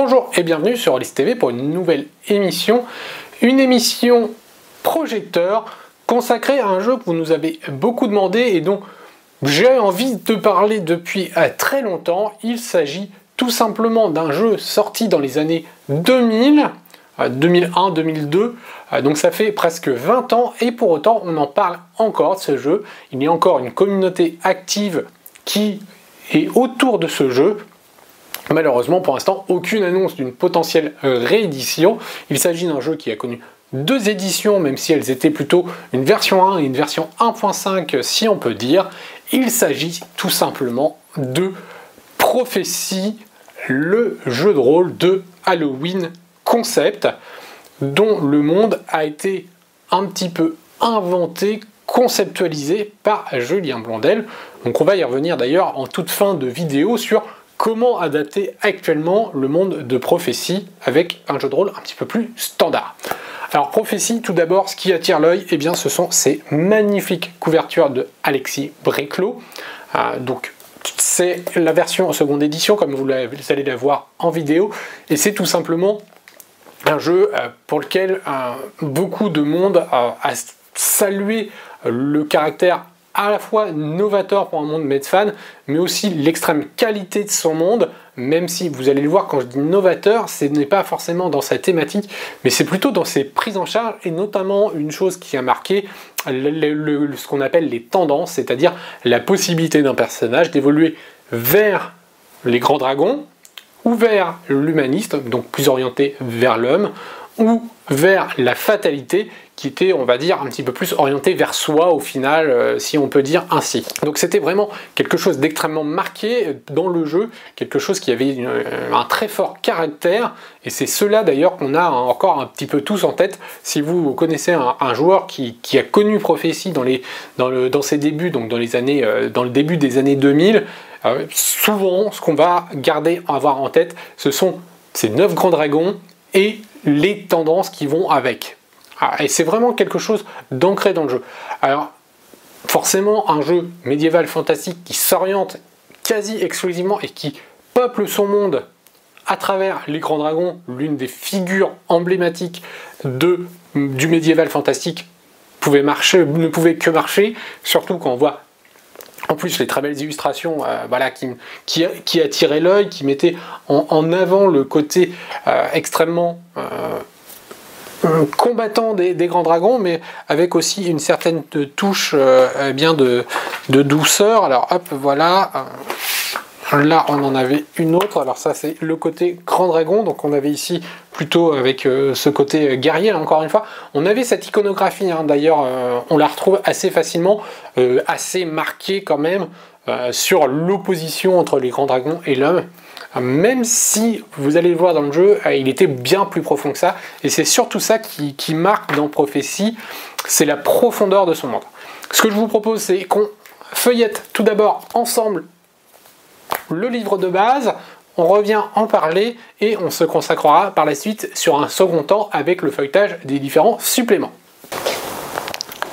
Bonjour et bienvenue sur Alice TV pour une nouvelle émission, une émission projecteur consacrée à un jeu que vous nous avez beaucoup demandé et dont j'ai envie de parler depuis euh, très longtemps. Il s'agit tout simplement d'un jeu sorti dans les années 2000, 2001, 2002, donc ça fait presque 20 ans et pour autant on en parle encore de ce jeu. Il y a encore une communauté active qui est autour de ce jeu. Malheureusement pour l'instant aucune annonce d'une potentielle réédition. Il s'agit d'un jeu qui a connu deux éditions, même si elles étaient plutôt une version 1 et une version 1.5 si on peut dire. Il s'agit tout simplement de Prophétie, le jeu de rôle de Halloween Concept, dont le monde a été un petit peu inventé, conceptualisé par Julien Blondel. Donc on va y revenir d'ailleurs en toute fin de vidéo sur comment adapter actuellement le monde de prophétie avec un jeu de rôle un petit peu plus standard. Alors prophétie, tout d'abord, ce qui attire l'œil, eh bien, ce sont ces magnifiques couvertures de Alexis Bréclot. Euh, donc c'est la version en seconde édition, comme vous, allez la voir en vidéo, et c'est tout simplement un jeu euh, pour lequel euh, beaucoup de monde a salué le caractère à la fois novateur pour un monde Medfan, mais aussi l'extrême qualité de son monde, même si vous allez le voir quand je dis novateur, ce n'est pas forcément dans sa thématique, mais c'est plutôt dans ses prises en charge, et notamment une chose qui a marqué ce qu'on appelle les tendances, c'est-à-dire la possibilité d'un personnage d'évoluer vers les grands dragons, ou vers l'humaniste, donc plus orienté vers l'homme, ou vers la fatalité qui était, on va dire, un petit peu plus orienté vers soi au final, euh, si on peut dire ainsi. Donc c'était vraiment quelque chose d'extrêmement marqué dans le jeu, quelque chose qui avait euh, un très fort caractère, et c'est cela d'ailleurs qu'on a encore un petit peu tous en tête. Si vous connaissez un, joueur qui, a connu Prophétie dans, ses débuts, donc dans, les années, euh, dans le début des années 2000, souvent ce qu'on va garder, avoir en tête, ce sont ces neuf grands dragons et les tendances qui vont avec. Ah, et c'est vraiment quelque chose d'ancré dans le jeu. Alors, forcément, un jeu médiéval fantastique qui s'oriente quasi exclusivement et qui peuple son monde à travers les grands dragons, l'une des figures emblématiques du médiéval fantastique, pouvait marcher, ne pouvait que marcher, surtout quand on voit en plus les très belles illustrations euh, voilà, qui, qui, attiraient l'œil, qui mettaient en, avant le côté euh, extrêmement euh, combattant des, grands dragons, mais avec aussi une certaine touche euh, eh bien de, douceur. Alors hop, voilà. Là, on en avait une autre. Alors ça, c'est le côté grand dragon. Donc on avait ici plutôt avec euh, ce côté guerrier. Encore une fois, on avait cette iconographie. Hein. D'ailleurs, euh, on la retrouve assez facilement, assez marquée quand même sur l'opposition entre les grands dragons et l'homme même si vous allez le voir dans le jeu, euh, il était bien plus profond que ça, et c'est surtout ça qui, marque dans Prophétie, c'est la profondeur de son monde. Ce que je vous propose, c'est qu'on feuillette tout d'abord ensemble le livre de base, on revient en parler et on se consacrera par la suite sur un second temps avec le feuilletage des différents suppléments.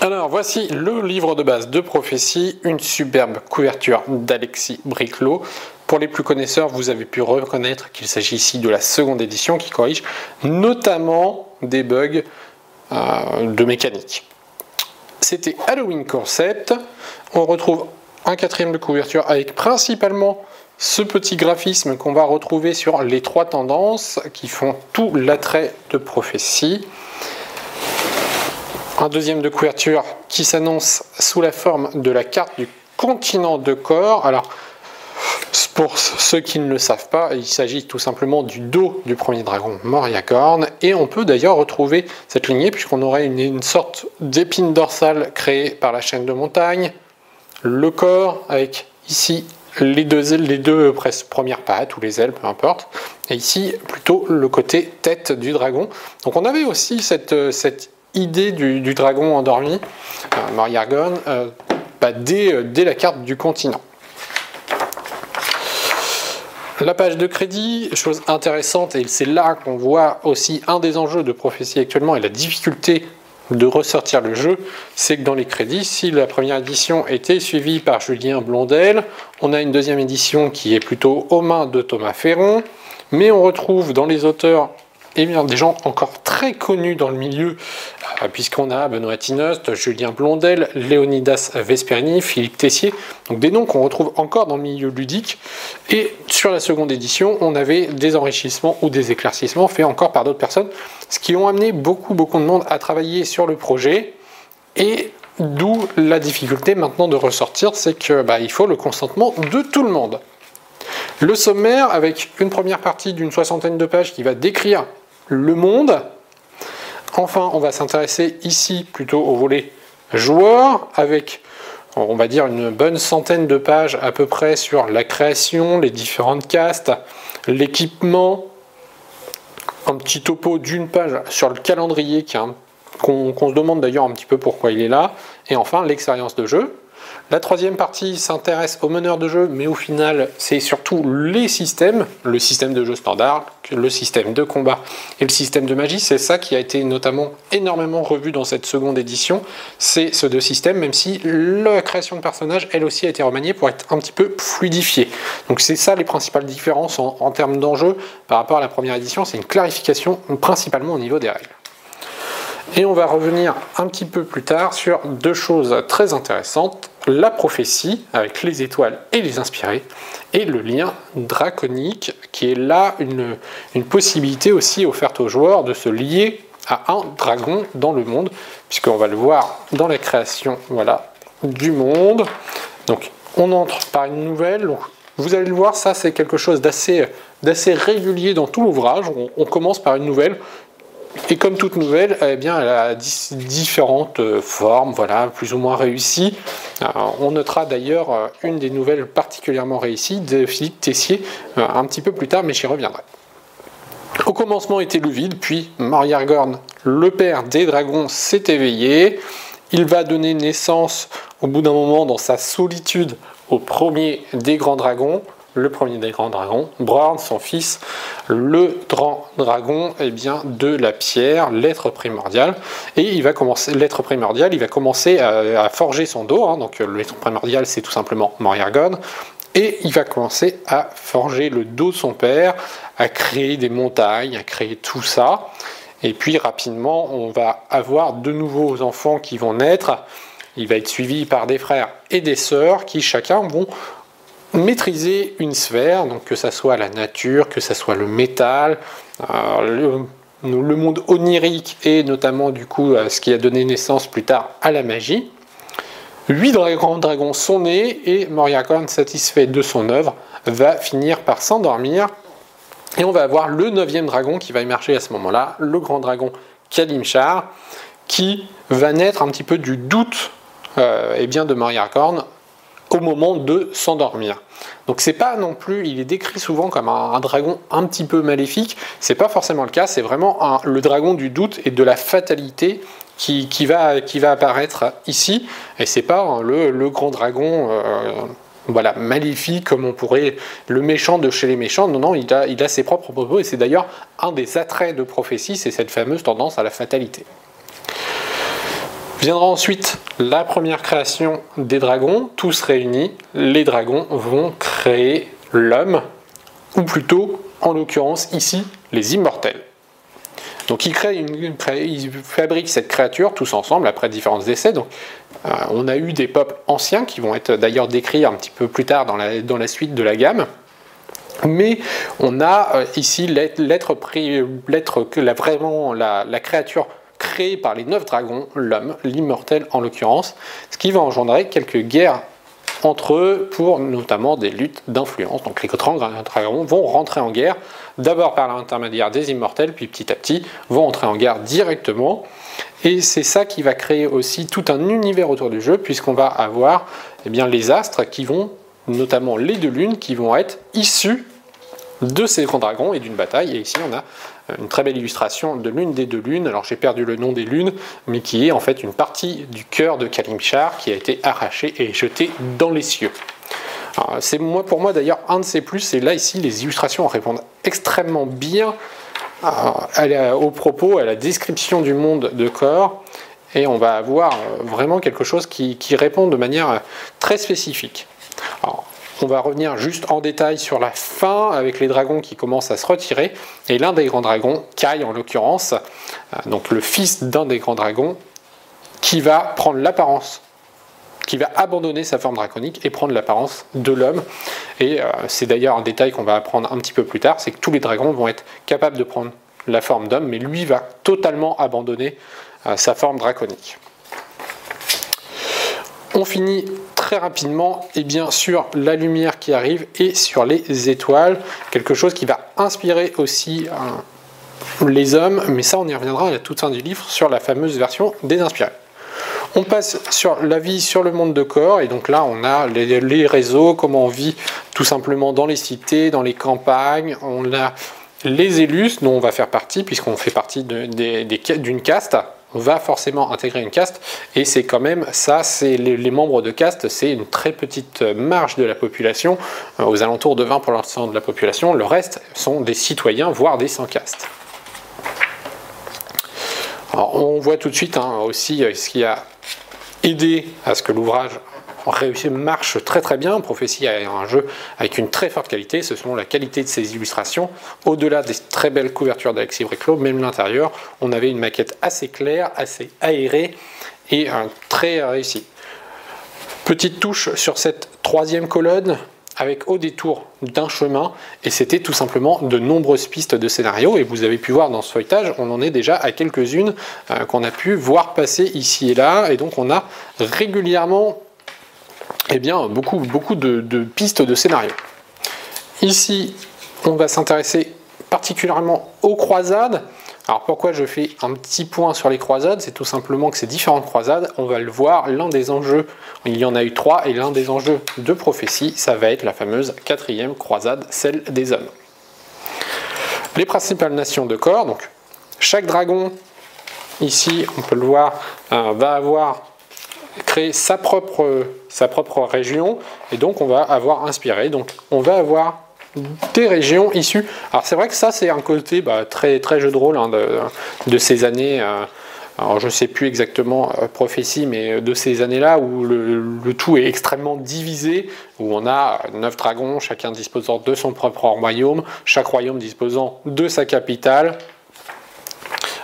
Alors voici le livre de base de prophétie, une superbe couverture d'Alexis Briclot. Pour les plus connaisseurs, vous avez pu reconnaître qu'il s'agit ici de la seconde édition qui corrige notamment des bugs euh, de mécanique. C'était Halloween Concept. On retrouve un quatrième de couverture avec principalement ce petit graphisme qu'on va retrouver sur les trois tendances qui font tout l'attrait de prophétie. Un deuxième de couverture qui s'annonce sous la forme de la carte du continent de corps. Alors, pour ceux qui ne le savent pas, il s'agit tout simplement du dos du premier dragon Moriacorn, et on peut d'ailleurs retrouver cette lignée puisqu'on aurait une, sorte d'épine dorsale créée par la chaîne de montagne, le corps avec ici les deux, ailes, les deux premières pattes ou les ailes, peu importe, et ici plutôt le côté tête du dragon. Donc on avait aussi cette, idée du, dragon endormi, euh, euh bah, dès, euh, dès la carte du continent. La page de crédit, chose intéressante, et c'est là qu'on voit aussi un des enjeux de prophétie actuellement et la difficulté de ressortir le jeu, c'est que dans les crédits, si la première édition était suivie par Julien Blondel, on a une deuxième édition qui est plutôt aux mains de Thomas Ferron, mais on retrouve dans les auteurs eh bien, des gens encore très connus dans le milieu, euh, puisqu'on a Benoît Tinost, Julien Blondel, Léonidas Vesperini, Philippe Tessier, donc des noms qu'on retrouve encore dans le milieu ludique. Et sur la seconde édition, on avait des enrichissements ou des éclaircissements faits encore par d'autres personnes, ce qui ont amené beaucoup, beaucoup de monde à travailler sur le projet. Et d'où la difficulté maintenant de ressortir, c'est qu'il bah, faut le consentement de tout le monde. Le sommaire, avec une première partie d'une soixantaine de pages qui va décrire le monde. Enfin, on va s'intéresser ici plutôt au volet joueur avec on va dire une bonne centaine de pages à peu près sur la création, les différentes castes, l'équipement, un petit topo d'une page sur le calendrier qu'on se demande d'ailleurs un petit peu pourquoi il est là, et enfin l'expérience de jeu. La troisième partie s'intéresse aux meneurs de jeu, mais au final, c'est surtout les systèmes, le système de jeu standard, le système de combat et le système de magie. C'est ça qui a été notamment énormément revu dans cette seconde édition. C'est ce deux systèmes, même si la création de personnages, elle aussi, a été remaniée pour être un petit peu fluidifiée. Donc c'est ça les principales différences en, en termes d'enjeu par rapport à la première édition. C'est une clarification principalement au niveau des règles. Et on va revenir un petit peu plus tard sur deux choses très intéressantes. La prophétie, avec les étoiles et les inspirés, et le lien draconique, qui est là une, possibilité aussi offerte aux joueurs de se lier à un dragon dans le monde, puisqu'on va le voir dans la création du monde. Donc on entre par une nouvelle, vous allez le voir, ça c'est quelque chose d'assez régulier dans tout l'ouvrage. on, commence par une nouvelle, et comme toute nouvelle, eh elle a différentes euh, formes, voilà, plus ou moins réussies. Euh, on notera d'ailleurs euh, une des nouvelles particulièrement réussies de Philippe Tessier un petit peu plus tard, mais j'y reviendrai. Au commencement était le vide, puis Mariargorn, le père des dragons, s'est éveillé. Il va donner naissance, au bout d'un moment, dans sa solitude, au premier des grands dragons, le premier des grands dragons, Brorn, son fils, le grand dragon eh bien, de la pierre, l'être primordial. Et il va commencer, l'être primordial, il va commencer à, forger son dos. Hein. donc l'être primordial, c'est tout simplement Moriargon. Et il va commencer à forger le dos de son père, à créer des montagnes, à créer tout ça. Et puis rapidement, on va avoir de nouveaux enfants qui vont naître. Il va être suivi par des frères et des sœurs qui chacun vont maîtriser une sphère, donc que ça soit la nature, que ça soit le métal, euh, le, monde onirique et notamment du coup euh, ce qui a donné naissance plus tard à la magie. Huit grands dragons sont nés et Moriakorn, satisfait de son œuvre, va finir par s'endormir. Et on va avoir le neuvième dragon qui va émerger à ce moment-là, le grand dragon Kalimchar, qui va naître un petit peu du doute euh, eh bien de Moriarkorn au moment de s'endormir. Donc c'est pas non plus, il est décrit souvent comme un, dragon un petit peu maléfique, c'est pas forcément le cas, c'est vraiment le dragon du doute et de la fatalité qui, va, apparaître ici, et c'est pas le, grand dragon euh, maléfique comme on pourrait, le méchant de chez les méchants, non, non, il a, il a ses propres propos, et c'est d'ailleurs un des attraits de prophétie, c'est cette fameuse tendance à la fatalité. Viendra ensuite la première création des dragons, tous réunis, les dragons vont créer l'homme, ou plutôt, en l'occurrence ici, les immortels. Donc ils, créent une, ils fabriquent cette créature tous ensemble après différents essais. Donc, euh, on a eu des peuples anciens qui vont être d'ailleurs décrits un petit peu plus tard dans la, dans la suite de la gamme. Mais on a euh, ici l'être, vraiment la, la créature créé par les neuf dragons, l'homme, l'immortel en l'occurrence, ce qui va engendrer quelques guerres entre eux pour notamment des luttes d'influence. Donc les grands dragons vont rentrer en guerre, d'abord par l'intermédiaire des immortels, puis petit à petit vont entrer en guerre directement. Et c'est ça qui va créer aussi tout un univers autour du jeu, puisqu'on va avoir eh bien, les astres qui vont, notamment les deux lunes, qui vont être issus de ces grands dragons et d'une bataille. Et ici, on a une très belle illustration de l'une des deux lunes. Alors j'ai perdu le nom des lunes, mais qui est en fait une partie du cœur de Kalimchar qui a été arrachée et jetée dans les cieux. C'est moi pour moi d'ailleurs un de ces plus, et là ici les illustrations répondent extrêmement bien au propos, à la description du monde de corps, et on va avoir vraiment quelque chose qui, répond de manière très spécifique. On va revenir juste en détail sur la fin avec les dragons qui commencent à se retirer. Et l'un des grands dragons, Kai en l'occurrence, euh, donc le fils d'un des grands dragons, qui va prendre l'apparence, qui va abandonner sa forme draconique et prendre l'apparence de l'homme. Et euh, c'est d'ailleurs un détail qu'on va apprendre un petit peu plus tard, c'est que tous les dragons vont être capables de prendre la forme d'homme, mais lui va totalement abandonner euh, sa forme draconique. On finit très rapidement et bien sur la lumière qui arrive et sur les étoiles, quelque chose qui va inspirer aussi euh, les hommes, mais ça on y reviendra à la toute fin du livre sur la fameuse version des inspirés. On passe sur la vie sur le monde de corps, et donc là on a les, réseaux, comment on vit tout simplement dans les cités, dans les campagnes, on a les élus dont on va faire partie, puisqu'on fait partie d'une caste, va forcément intégrer une caste, et c'est quand même ça, c'est les, membres de caste, c'est une très petite marge de la population, euh, aux alentours de 20% de la population, le reste sont des citoyens, voire des sans caste. on voit tout de suite hein, aussi euh, ce qui a aidé à ce que l'ouvrage réussi, marche très très bien. Prophétie a un jeu avec une très forte qualité. Ce sont la qualité de ses illustrations. Au-delà des très belles couvertures d'Alexis Briclot, même l'intérieur, on avait une maquette assez claire, assez aérée et un très réussi. Petite touche sur cette troisième colonne avec au détour d'un chemin, et c'était tout simplement de nombreuses pistes de scénario, et vous avez pu voir dans ce feuilletage, on en est déjà à quelques-unes euh, qu'on a pu voir passer ici et là, et donc on a régulièrement eh bien, beaucoup, beaucoup de, pistes de scénario. Ici, on va s'intéresser particulièrement aux croisades. Alors pourquoi je fais un petit point sur les croisades? C'est tout simplement que ces différentes croisades, on va le voir, l'un des enjeux, il y en a eu trois, et l'un des enjeux de prophétie, ça va être la fameuse quatrième croisade, celle des hommes. Les principales nations de corps, donc chaque dragon, ici on peut le voir, euh, va avoir créé sa propre sa propre région, et donc on va avoir inspiré. Donc on va avoir des régions issues. Alors c'est vrai que ça c'est un côté bah, très, très jeu de rôle hein, de, ces années. Euh, alors je ne sais plus exactement euh, prophétie, mais de ces années-là où le, tout est extrêmement divisé, où on a neuf dragons, chacun disposant de son propre royaume, chaque royaume disposant de sa capitale.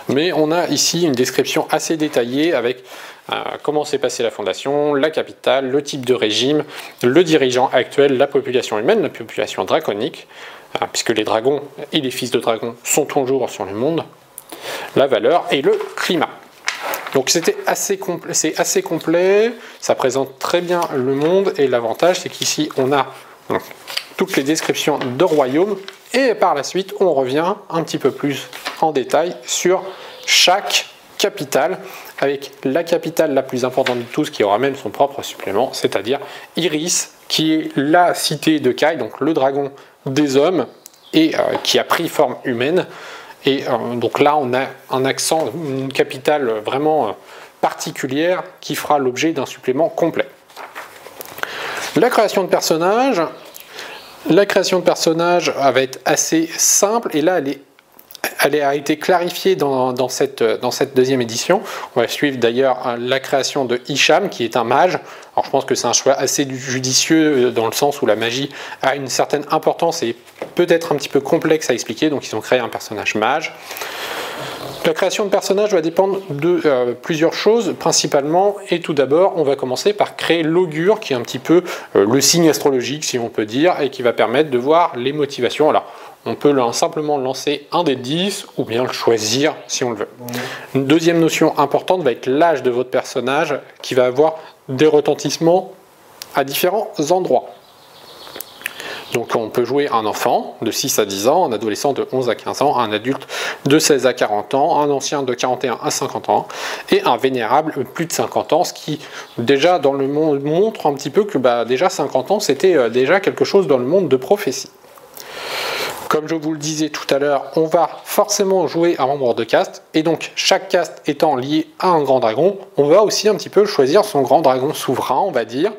Mais on a ici une description assez détaillée avec euh, comment s'est passée la fondation, la capitale, le type de régime, le dirigeant actuel, la population humaine, la population draconique, euh, puisque les dragons et les fils de dragons sont toujours sur le monde, la valeur et le climat. Donc c'était assez complet, c'est assez complet, ça présente très bien le monde et l'avantage c'est qu'ici on a toutes les descriptions de royaumes et par la suite on revient un petit peu plus en détail sur chaque capitale avec la capitale la plus importante de tous qui aura même son propre supplément, c'est-à-dire Iris, qui est la cité de Kai, donc le dragon des hommes, et euh, qui a pris forme humaine. Et euh, donc là, on a un accent, une capitale vraiment euh, particulière qui fera l'objet d'un supplément complet. La création de personnages, la création de personnages va être assez simple et là elle est elle a été clarifiée dans, cette, deuxième édition. On va suivre d'ailleurs hein, la création de Hicham, qui est un mage. Alors je pense que c'est un choix assez judicieux euh, dans le sens où la magie a une certaine importance et peut-être un petit peu complexe à expliquer, donc ils ont créé un personnage mage. La création de personnages va dépendre de euh, plusieurs choses principalement, et tout d'abord, on va commencer par créer l'augure, qui est un petit peu euh, le signe astrologique, si on peut dire, et qui va permettre de voir les motivations. Alors, on peut simplement lancer un des 10 ou bien le choisir si on le veut. Une deuxième notion importante va être l'âge de votre personnage qui va avoir des retentissements à différents endroits. Donc on peut jouer un enfant de 6 à 10 ans, un adolescent de 11 à 15 ans, un adulte de 16 à 40 ans, un ancien de 41 à 50 ans et un vénérable de plus de 50 ans, ce qui déjà dans le monde montre un petit peu que bah, déjà 50 ans c'était euh, déjà quelque chose dans le monde de prophétie. Comme je vous le disais tout à l'heure, on va forcément jouer un membre de caste, et donc chaque caste étant lié à un grand dragon, on va aussi un petit peu choisir son grand dragon souverain, on va dire.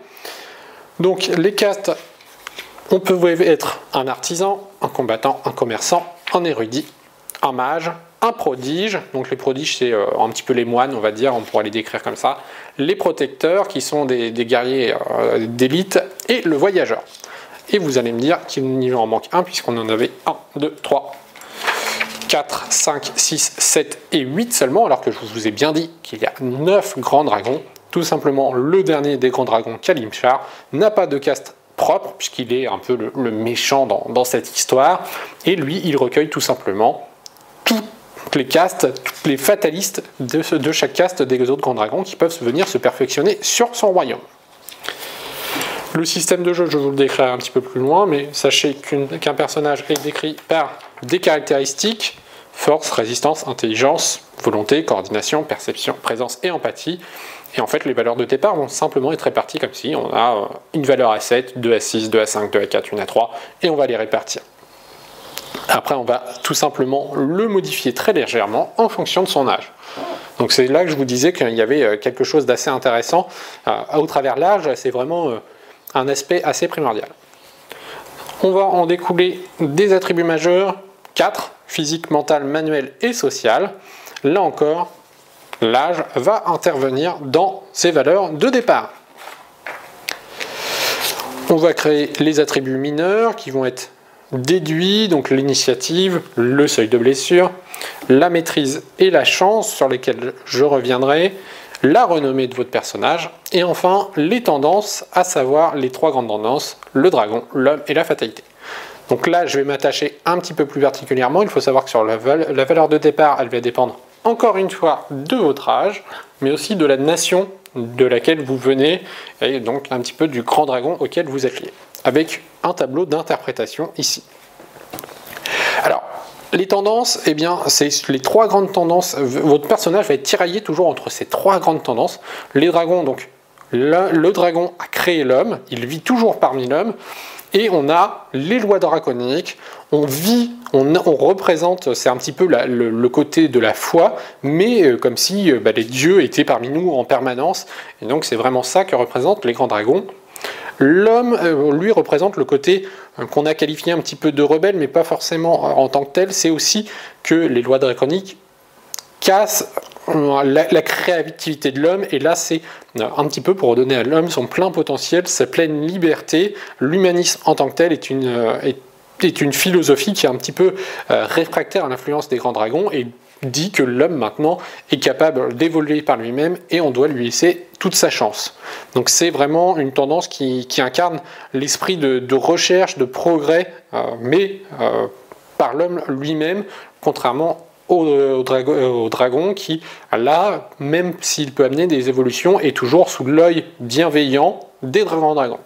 Donc les castes, on peut être un artisan, un combattant, un commerçant, un érudit, un mage, un prodige, donc les prodiges c'est euh, un petit peu les moines on va dire, on pourrait les décrire comme ça, les protecteurs qui sont des, guerriers euh, d'élite et le voyageur. Et vous allez me dire qu'il en manque un puisqu'on en avait 1, 2, 3, 4, 5, 6, 7 et 8 seulement, alors que je vous ai bien dit qu'il y a 9 grands dragons. Tout simplement, le dernier des grands dragons, Kalimchar, n'a pas de caste propre, puisqu'il est un peu le, méchant dans, cette histoire, et lui, il recueille tout simplement toutes les castes, tous les fatalistes de chaque caste des autres grands dragons qui peuvent venir se perfectionner sur son royaume. Le système de jeu, je vous le décrirai un petit peu plus loin, mais sachez qu'un personnage est décrit par des caractéristiques force, résistance, intelligence, volonté, coordination, perception, présence et empathie. Et en fait, les valeurs de départ vont simplement être réparties comme si on a euh, une valeur à 7, 2 à 6, 2 à 5, 2 à 4, 1 à 3, et on va les répartir. Après, on va tout simplement le modifier très légèrement en fonction de son âge. Donc c'est là que je vous disais qu'il y avait euh, quelque chose d'assez intéressant. Euh, au travers l'âge, c'est vraiment un aspect assez primordial. On va en découler des attributs majeurs, 4, physique, mental, manuel et social. Là encore, l'âge va intervenir dans ces valeurs de départ. On va créer les attributs mineurs qui vont être déduits, donc l'initiative, le seuil de blessure, la maîtrise et la chance sur lesquels je reviendrai, la renommée de votre personnage, et enfin les tendances, à savoir les trois grandes tendances, le dragon, l'homme et la fatalité. Donc là, je vais m'attacher un petit peu plus particulièrement. Il faut savoir que sur la, valeur de départ, elle va dépendre encore une fois de votre âge, mais aussi de la nation de laquelle vous venez, et donc un petit peu du grand dragon auquel vous êtes lié, avec un tableau d'interprétation ici. Alors, les tendances, eh bien, c'est les trois grandes tendances. Votre personnage va être tiraillé toujours entre ces trois grandes tendances. Les dragons, donc, le dragon a créé l'homme, il vit toujours parmi l'homme et on a les lois draconiques, on vit, on, représente, c'est un petit peu le, côté de la foi, mais euh, comme si euh, bah, les dieux étaient parmi nous en permanence, et donc c'est vraiment ça que représentent les grands dragons. L'homme, euh, lui, représente le côté qu'on a qualifié un petit peu de rebelle, mais pas forcément en tant que tel, c'est aussi que les lois draconiques cassent la, créativité de l'homme, et là c'est euh, un petit peu pour redonner à l'homme son plein potentiel, sa pleine liberté. L'humanisme en tant que tel est une, euh, philosophie qui est un petit peu euh, réfractaire à l'influence des grands dragons dit que l'homme maintenant est capable d'évoluer par lui-même et on doit lui laisser toute sa chance. Donc c'est vraiment une tendance qui, incarne l'esprit de, recherche, de progrès, mais par l'homme lui-même, contrairement au, dragon, qui, là, même s'il peut amener des évolutions, est toujours sous l'œil bienveillant des dragons dragons.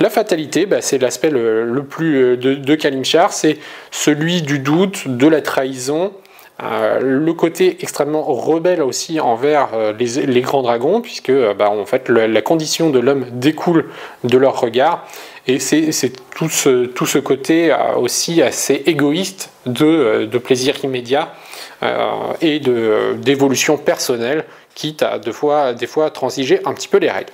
La fatalité, bah, c'est l'aspect le, plus euh, de, de Kalimchar, c'est celui du doute, de la trahison, euh, le côté extrêmement rebelle aussi envers euh, les, grands dragons, puisque bah, en fait la condition de l'homme découle de leur regard, et c'est tout ce, tout ce côté aussi assez égoïste de, de plaisir immédiat et d'évolution personnelle, quitte à deux fois, des fois transiger un petit peu les règles.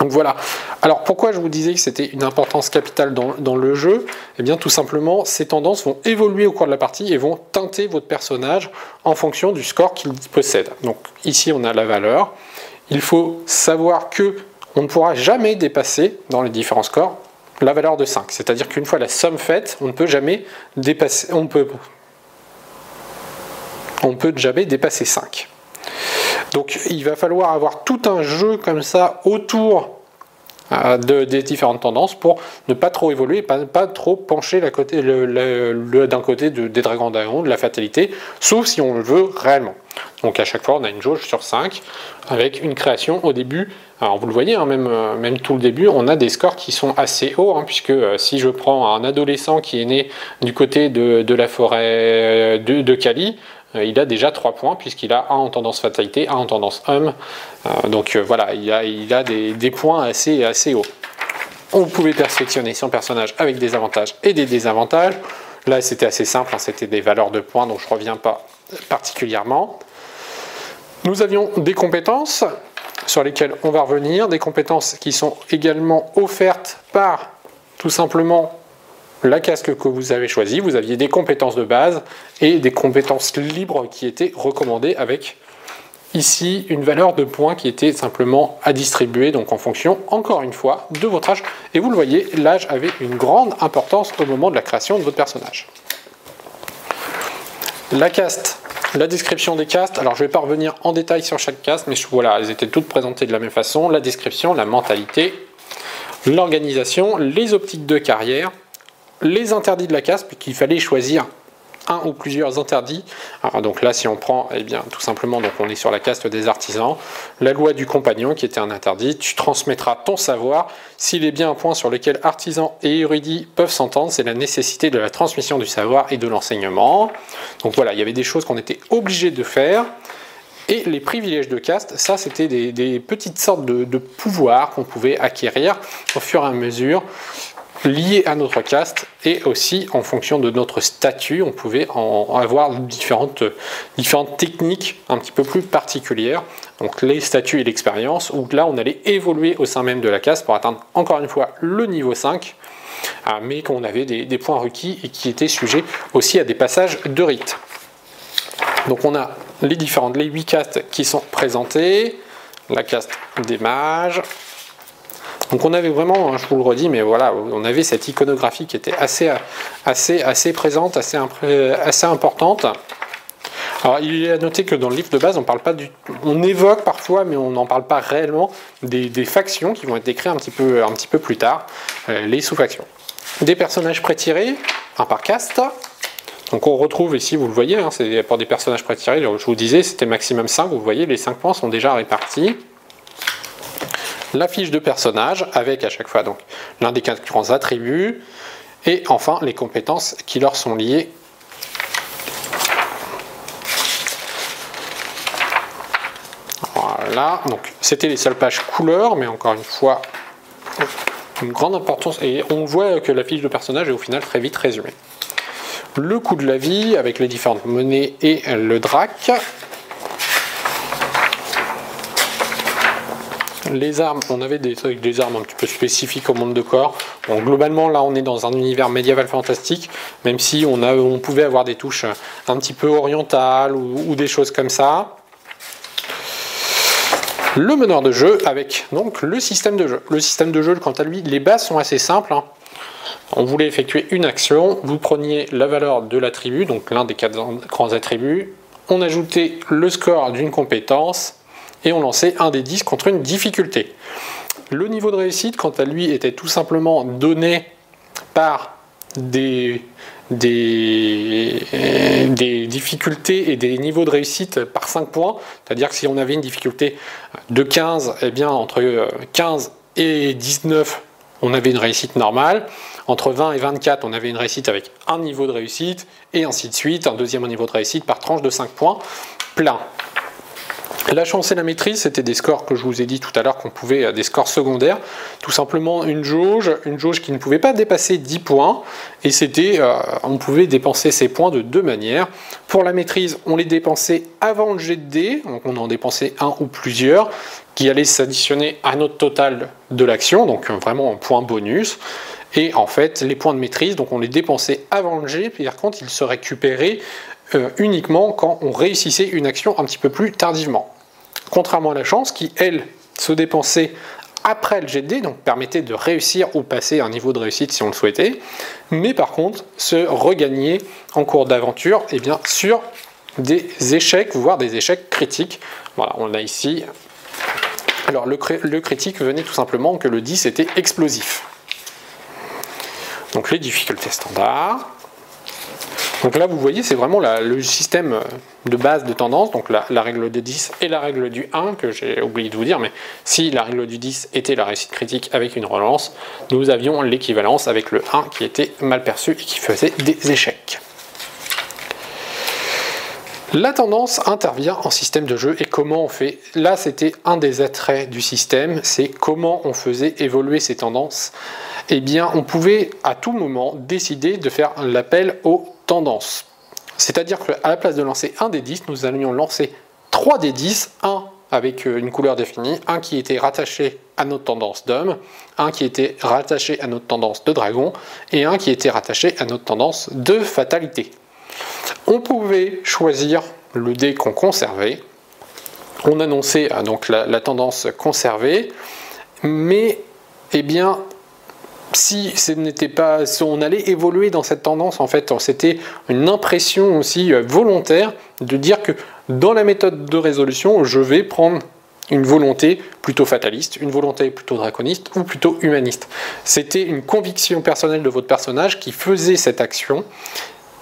Donc voilà. Alors pourquoi je vous disais que c'était une importance capitale dans, le jeu? Eh bien tout simplement, ces tendances vont évoluer au cours de la partie et vont teinter votre personnage en fonction du score qu'il possède. Donc ici on a la valeur. Il faut savoir que on ne pourra jamais dépasser dans les différents scores la valeur de 5. C'est-à-dire qu'une fois la somme faite, on ne peut jamais dépasser. On peut, on peut jamais dépasser 5. Donc il va falloir avoir tout un jeu comme ça autour euh, des différentes tendances pour ne pas trop évoluer, pas, pas trop pencher d'un côté, des dragons d'Aéron, de la fatalité, sauf si on le veut réellement. Donc à chaque fois, on a une jauge sur 5 avec une création au début. Alors vous le voyez, hein, même, euh, même tout le début, on a des scores qui sont assez hauts, hein, puisque euh, si je prends un adolescent qui est né du côté de, la forêt de, de Cali, il a déjà 3 points puisqu'il a 1 en tendance fatalité, 1 en tendance homme. Euh, donc euh, voilà, il a, il a des, points assez, assez hauts. On pouvait perfectionner son personnage avec des avantages et des désavantages. Là, c'était assez simple, hein, c'était des valeurs de points, donc je ne reviens pas particulièrement. Nous avions des compétences sur lesquelles on va revenir, des compétences qui sont également offertes par tout simplement la casque que vous avez choisi, vous aviez des compétences de base et des compétences libres qui étaient recommandées avec ici une valeur de points qui était simplement à distribuer, donc en fonction, encore une fois, de votre âge. Et vous le voyez, l'âge avait une grande importance au moment de la création de votre personnage. La caste, la description des castes. Alors je ne vais pas revenir en détail sur chaque caste, mais voilà, elles étaient toutes présentées de la même façon. La description, la mentalité, l'organisation, les optiques de carrière, les interdits de la caste, qu'il fallait choisir un ou plusieurs interdits. donc là, si on prend, eh bien, tout simplement, donc on est sur la caste des artisans, la loi du compagnon qui était un interdit, tu transmettras ton savoir. S'il est bien un point sur lequel artisans et érudits peuvent s'entendre, c'est la nécessité de la transmission du savoir et de l'enseignement. Donc voilà, il y avait des choses qu'on était obligé de faire. Et les privilèges de caste, ça c'était des, petites sortes de, de pouvoirs qu'on pouvait acquérir au fur et à mesure lié à notre caste et aussi en fonction de notre statut, on pouvait en avoir différentes, techniques un petit peu plus particulières. Donc les statuts et l'expérience, où là on allait évoluer au sein même de la caste pour atteindre encore une fois le niveau 5, ah, mais qu'on avait des, des points requis et qui étaient sujets aussi à des passages de rite. Donc on a les différentes, les 8 castes qui sont présentées, la caste des mages, donc on avait vraiment, hein, je vous le redis, mais voilà, on avait cette iconographie qui était assez, assez, assez présente, assez, importante. Alors il est à noter que dans le livre de base, on parle pas du, on évoque parfois, mais on n'en parle pas réellement des, factions qui vont être décrites un petit peu, un petit peu plus tard, euh, les sous-factions. Des personnages prétirés, un par caste. Donc on retrouve ici, vous le voyez, hein, c'est pour des personnages prétirés. Je vous disais, c'était maximum 5. Vous voyez, les 5 points sont déjà répartis la fiche de personnage avec à chaque fois l'un des quatre grands attributs et enfin les compétences qui leur sont liées. Voilà, donc c'était les seules pages couleurs, mais encore une fois, une grande importance. Et on voit que la fiche de personnage est au final très vite résumée. Le coût de la vie avec les différentes monnaies et le drac. Les armes, on avait des, des armes un petit peu spécifiques au monde de corps. Bon, globalement, là, on est dans un univers médiéval fantastique, même si on, pouvait avoir des touches un petit peu orientales ou, des choses comme ça. Le meneur de jeu avec donc le système de jeu. Le système de jeu, quant à lui, les bases sont assez simples. Hein. On voulait effectuer une action, vous preniez la valeur de l'attribut, donc l'un des quatre grands attributs, on ajoutait le score d'une compétence, et on lançait un des 10 contre une difficulté. Le niveau de réussite, quant à lui, était tout simplement donné par des, difficultés et des niveaux de réussite par 5 points. C'est-à-dire que si on avait une difficulté de 15, eh bien entre 15 et 19, on avait une réussite normale. Entre 20 et 24, on avait une réussite avec un niveau de réussite, et ainsi de suite, un deuxième niveau de réussite par tranche de 5 points plein. La chance et la maîtrise, c'était des scores que je vous ai dit tout à l'heure qu'on pouvait, euh, des scores secondaires, tout simplement une jauge, une jauge qui ne pouvait pas dépasser 10 points, et c'était, euh, on pouvait dépenser ces points de deux manières. Pour la maîtrise, on les dépensait avant le jet de dés, donc on en dépensait un ou plusieurs, qui allaient s'additionner à notre total de l'action, donc euh, vraiment un point bonus. Et en fait, les points de maîtrise, donc on les dépensait avant le jet, puis par contre, ils se récupéraient uniquement quand on réussissait une action un petit peu plus tardivement. Contrairement à la chance qui, elle, se dépensait après le jet donc permettait de réussir ou passer un niveau de réussite si on le souhaitait, mais par contre se regagner en cours d'aventure et eh bien, sur des échecs, voire des échecs critiques. Voilà, on a ici. Alors le, le critique venait tout simplement que le 10 était explosif. Donc les difficultés standards. Donc là, vous voyez, c'est vraiment le système de base de tendance, donc la, règle de 10 et la règle du 1, que j'ai oublié de vous dire, mais si la règle du 10 était la réussite critique avec une relance, nous avions l'équivalence avec le 1 qui était mal perçu et qui faisait des échecs. La tendance intervient en système de jeu et comment on fait? Là, c'était un des attraits du système, c'est comment on faisait évoluer ces tendances. Eh bien, on pouvait à tout moment décider de faire l'appel aux tendance. C'est-à-dire qu'à la place de lancer un des 10, nous allions lancer 3 des 10, un avec euh, une couleur définie, un qui était rattaché à notre tendance d'homme, un qui était rattaché à notre tendance de dragon, et un qui était rattaché à notre tendance de fatalité. On pouvait choisir le dé qu'on conservait, on annonçait donc la, tendance conservée, mais eh bien si ce n'était pas, si on allait évoluer dans cette tendance, en fait, c'était une impression aussi volontaire de dire que dans la méthode de résolution, je vais prendre une volonté plutôt fataliste, une volonté plutôt draconiste ou plutôt humaniste. C'était une conviction personnelle de votre personnage qui faisait cette action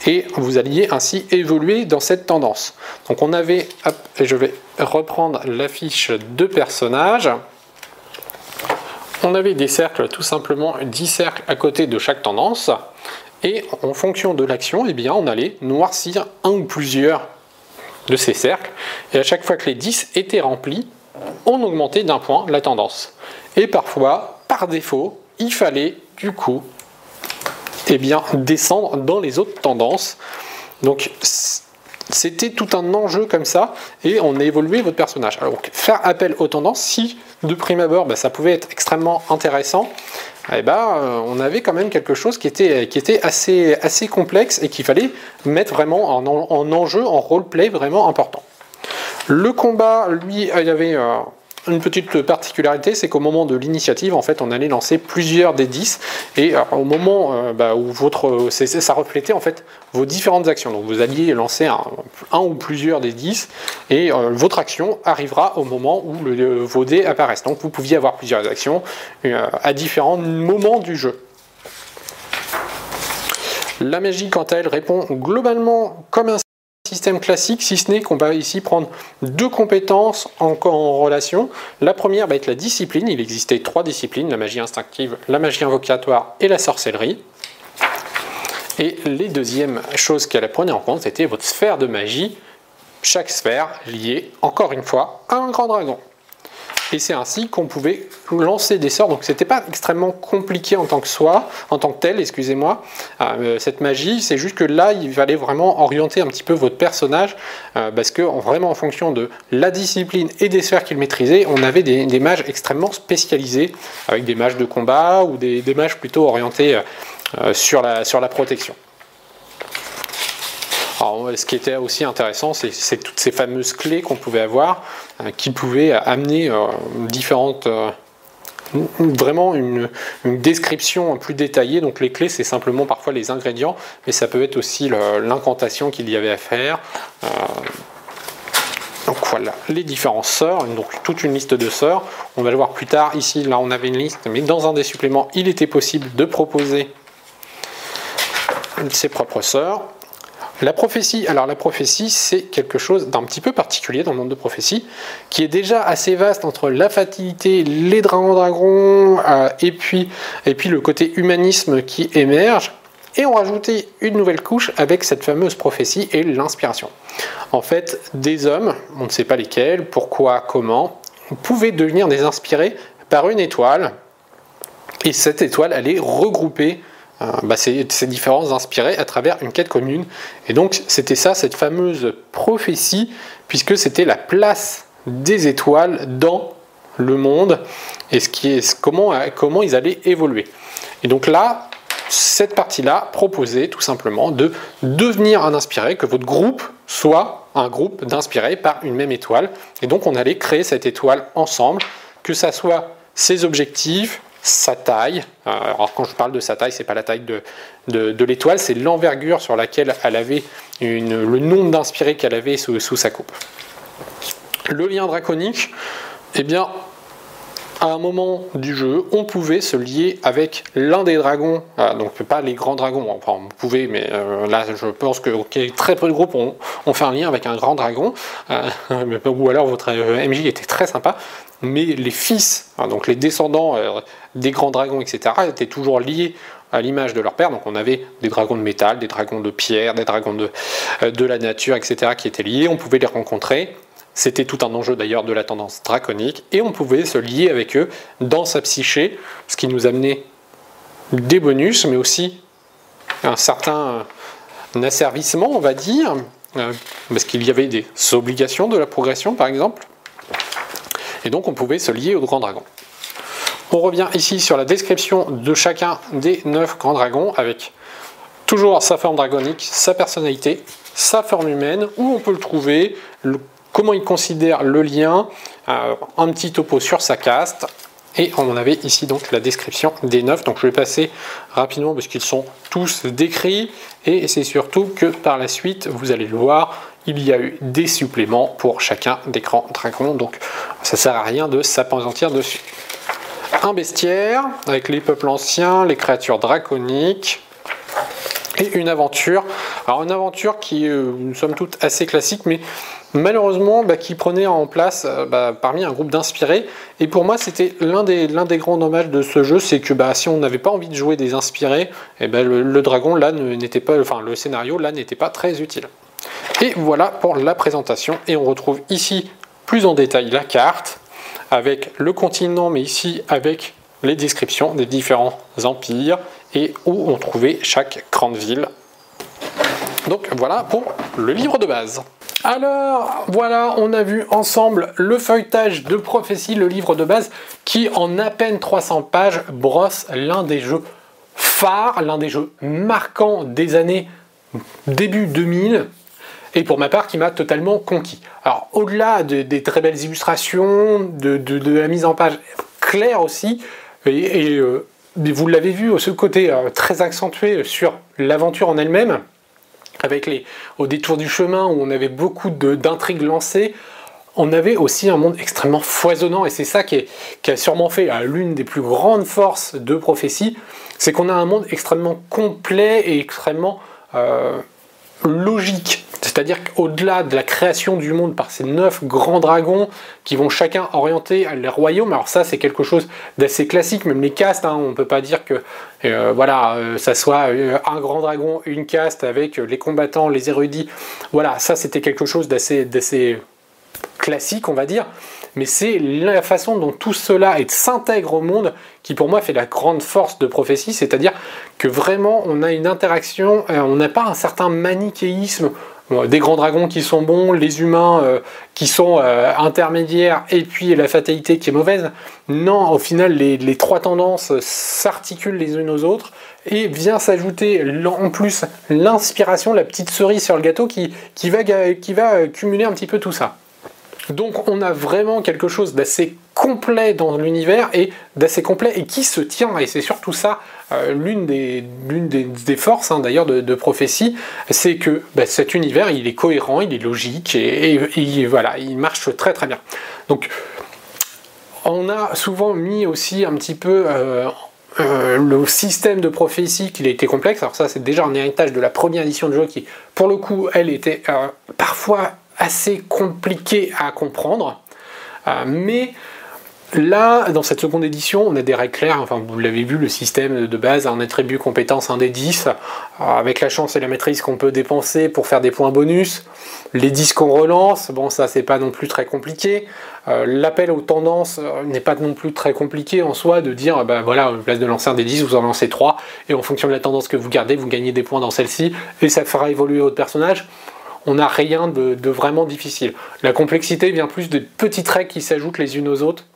et vous alliez ainsi évoluer dans cette tendance. Donc on avait, et je vais reprendre l'affiche de personnage. On avait des cercles, tout simplement 10 cercles à côté de chaque tendance. Et en fonction de l'action, eh bien, on allait noircir un ou plusieurs de ces cercles. Et à chaque fois que les 10 étaient remplis, on augmentait d'un point la tendance. Et parfois, par défaut, il fallait du coup eh bien, descendre dans les autres tendances. Donc c'était tout un enjeu comme ça et on a évolué votre personnage. Alors faire appel aux tendances, si de prime abord bah, ça pouvait être extrêmement intéressant, eh ben, euh, on avait quand même quelque chose qui était, assez, complexe et qu'il fallait mettre vraiment en, en enjeu, en roleplay vraiment important. Le combat, lui, il y avait euh, une petite particularité, c'est qu'au moment de l'initiative, en fait, on allait lancer plusieurs des 10, et euh, au moment euh, bah, où votre, ça reflétait en fait vos différentes actions. Donc vous alliez lancer un, ou plusieurs des 10, et votre action arrivera au moment où vos dés apparaissent. Donc vous pouviez avoir plusieurs actions à différents moments du jeu. La magie, quant à elle, répond globalement comme un classique, si ce n'est qu'on va ici prendre deux compétences en, en, relation. La première va être la discipline. Il existait trois disciplines, la magie instinctive, la magie invocatoire et la sorcellerie. Et les deuxièmes choses qu'elle prenait en compte, c'était votre sphère de magie, chaque sphère liée, encore une fois, à un grand dragon et c'est ainsi qu'on pouvait lancer des sorts. Donc c'était pas extrêmement compliqué en tant que soi, en tant que tel, excusez-moi, euh, cette magie. C'est juste que là, il fallait vraiment orienter un petit peu votre personnage, euh, parce que vraiment en fonction de la discipline et des sphères qu'il maîtrisait, on avait des, mages extrêmement spécialisés, avec des mages de combat ou des, mages plutôt orientés euh, sur, la, sur la protection. Alors, ce qui était aussi intéressant, c'est toutes ces fameuses clés qu'on pouvait avoir, euh, qui pouvaient amener euh, différentes euh, vraiment une, description plus détaillée. Donc les clés, c'est simplement parfois les ingrédients, mais ça peut être aussi l'incantation qu'il y avait à faire. donc voilà, les différents sorts, donc toute une liste de sorts. On va le voir plus tard. Ici, là, on avait une liste, mais dans un des suppléments, il était possible de proposer ses propres sorts. La prophétie, alors la prophétie, c'est quelque chose d'un petit peu particulier dans le monde de prophétie, qui est déjà assez vaste entre la fatalité, les dragons euh, et, puis, et puis le côté humanisme qui émerge. Et on rajoutait une nouvelle couche avec cette fameuse prophétie et l'inspiration. En fait, des hommes, on ne sait pas lesquels, pourquoi, comment, pouvaient devenir des inspirés par une étoile, et cette étoile allait regrouper bah, ces, différences inspirées à travers une quête commune. Et donc c'était ça, cette fameuse prophétie, puisque c'était la place des étoiles dans le monde et ce qui est, comment, comment ils allaient évoluer. Et donc là, cette partie-là proposait tout simplement de devenir un inspiré, que votre groupe soit un groupe d'inspirés par une même étoile. Et donc on allait créer cette étoile ensemble, que ça soit ses objectifs, sa taille. Euh, alors quand je parle de sa taille, c'est pas la taille de, de, l'étoile, c'est l'envergure sur laquelle elle avait une, le nombre d'inspirés qu'elle avait sous, sous, sa coupe. Le lien draconique, eh bien, à un moment du jeu, on pouvait se lier avec l'un des dragons, euh, donc pas les grands dragons, enfin on pouvait, mais euh, là je pense que très peu de groupes ont, fait un lien avec un grand dragon, ou alors votre MJ était très sympa, mais les fils, hein, donc les descendants euh, des grands dragons, etc., étaient toujours liés à l'image de leur père. Donc on avait des dragons de métal, des dragons de pierre, des dragons de, euh, de la nature, etc., qui étaient liés. On pouvait les rencontrer. C'était tout un enjeu d'ailleurs de la tendance draconique. Et on pouvait se lier avec eux dans sa psyché, ce qui nous amenait des bonus, mais aussi un certain asservissement, on va dire, euh, parce qu'il y avait des obligations de la progression, par exemple. Et donc on pouvait se lier aux grands dragons. On revient ici sur la description de chacun des 9 grands dragons avec toujours sa forme dragonique, sa personnalité, sa forme humaine, où on peut le trouver, comment il considère le lien, un petit topo sur sa caste, et on avait ici donc la description des neuf. Donc je vais passer rapidement parce qu'ils sont tous décrits. Et c'est surtout que par la suite, vous allez le voir, il y a eu des suppléments pour chacun des grands. Donc ça sert à rien de s'apesantir dessus. Un bestiaire avec les peuples anciens, les créatures draconiques, et une aventure. Alors une aventure qui euh, somme toute assez classique, mais malheureusement bah, qui prenait en place euh, bah, parmi un groupe d'inspirés. Et pour moi, c'était l'un des, grands dommages de ce jeu, c'est que bah, si on n'avait pas envie de jouer des inspirés, eh ben, le, dragon là n'était pas, enfin le scénario là n'était pas très utile. Et voilà pour la présentation. Et on retrouve ici plus en détail la carte avec le continent, mais ici avec les descriptions des différents empires et où on trouvait chaque grande ville. Donc voilà pour le livre de base. Alors voilà, on a vu ensemble le feuilletage de prophétie, le livre de base, qui en à peine 300 pages brosse l'un des jeux phares, l'un des jeux marquants des années début 2000, et pour ma part qui m'a totalement conquis. Alors au-delà des très belles illustrations, de, la mise en page claire aussi, et, euh, vous l'avez vu, ce côté euh, très accentué sur l'aventure en elle-même, avec les, au détour du chemin où on avait beaucoup d'intrigues lancées, on avait aussi un monde extrêmement foisonnant, et c'est ça qui, a sûrement fait euh, l'une des plus grandes forces de prophétie, c'est qu'on a un monde extrêmement complet et extrêmement logique. C'est-à-dire qu'au-delà de la création du monde par ces neuf grands dragons qui vont chacun orienter les royaumes, alors ça c'est quelque chose d'assez classique, même les castes, hein, on ne peut pas dire que euh, voilà, euh, ça soit euh, un grand dragon, une caste avec les combattants, les érudits. Voilà, ça c'était quelque chose d'assez classique, on va dire mais c'est la façon dont tout cela s'intègre au monde qui pour moi fait la grande force de prophétie, c'est-à-dire que vraiment on a une interaction, on n'a pas un certain manichéisme des grands dragons qui sont bons, les humains euh, qui sont euh, intermédiaires et puis la fatalité qui est mauvaise. Non, au final, les, trois tendances s'articulent les unes aux autres et vient s'ajouter en plus l'inspiration, la petite cerise sur le gâteau qui, va, qui va cumuler un petit peu tout ça. Donc on a vraiment quelque chose d'assez complet dans l'univers et d'assez complet et qui se tient. Et c'est surtout ça euh, l'une des, des, forces hein, d'ailleurs de, prophétie, c'est que bah, cet univers il est cohérent, il est logique et, voilà, il marche très très bien. Donc on a souvent mis aussi un petit peu euh, euh, le système de prophétie qu'il a été complexe. Alors ça c'est déjà un héritage de la première édition de jeu qui pour le coup elle était parfois assez compliqué à comprendre. Mais Là, dans cette seconde édition, on a des règles claires. Enfin, vous l'avez vu, le système de base, un attribut compétence, un des 10, euh, avec la chance et la maîtrise qu'on peut dépenser pour faire des points bonus. Les 10 qu'on relance, bon, ça, c'est pas non plus très compliqué. Euh, l'appel aux tendances n'est pas non plus très compliqué en soi de dire, bah voilà, place de lancer un des 10, vous en lancez 3, et en fonction de la tendance que vous gardez, vous gagnez des points dans celle-ci, et ça fera évoluer votre personnage on n'a rien de, vraiment difficile. La complexité vient plus des petits traits qui s'ajoutent les unes aux autres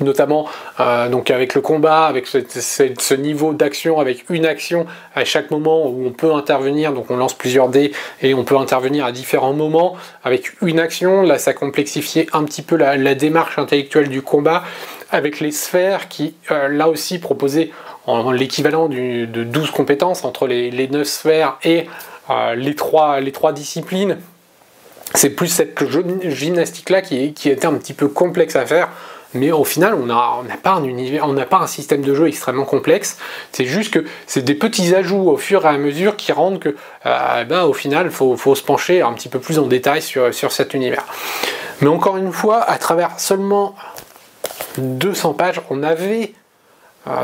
notamment euh, donc avec le combat, avec ce, niveau d'action, avec une action à chaque moment où on peut intervenir, donc on lance plusieurs dés et on peut intervenir à différents moments. Avec une action, là ça complexifiait un petit peu la, démarche intellectuelle du combat, avec les sphères qui euh, là aussi proposaient l'équivalent de 12 compétences entre les, les 9 sphères et euh, les, trois, les trois disciplines, c'est plus cette gymnastique-là qui était un petit peu complexe à faire. Mais au final, on n'a pas un système de jeu extrêmement complexe. C'est juste que c'est des petits ajouts au fur et à mesure qui rendent que, euh, ben, au final, il faut, se pencher un petit peu plus en détail sur, sur cet univers. Mais encore une fois, à travers seulement 200 pages, on avait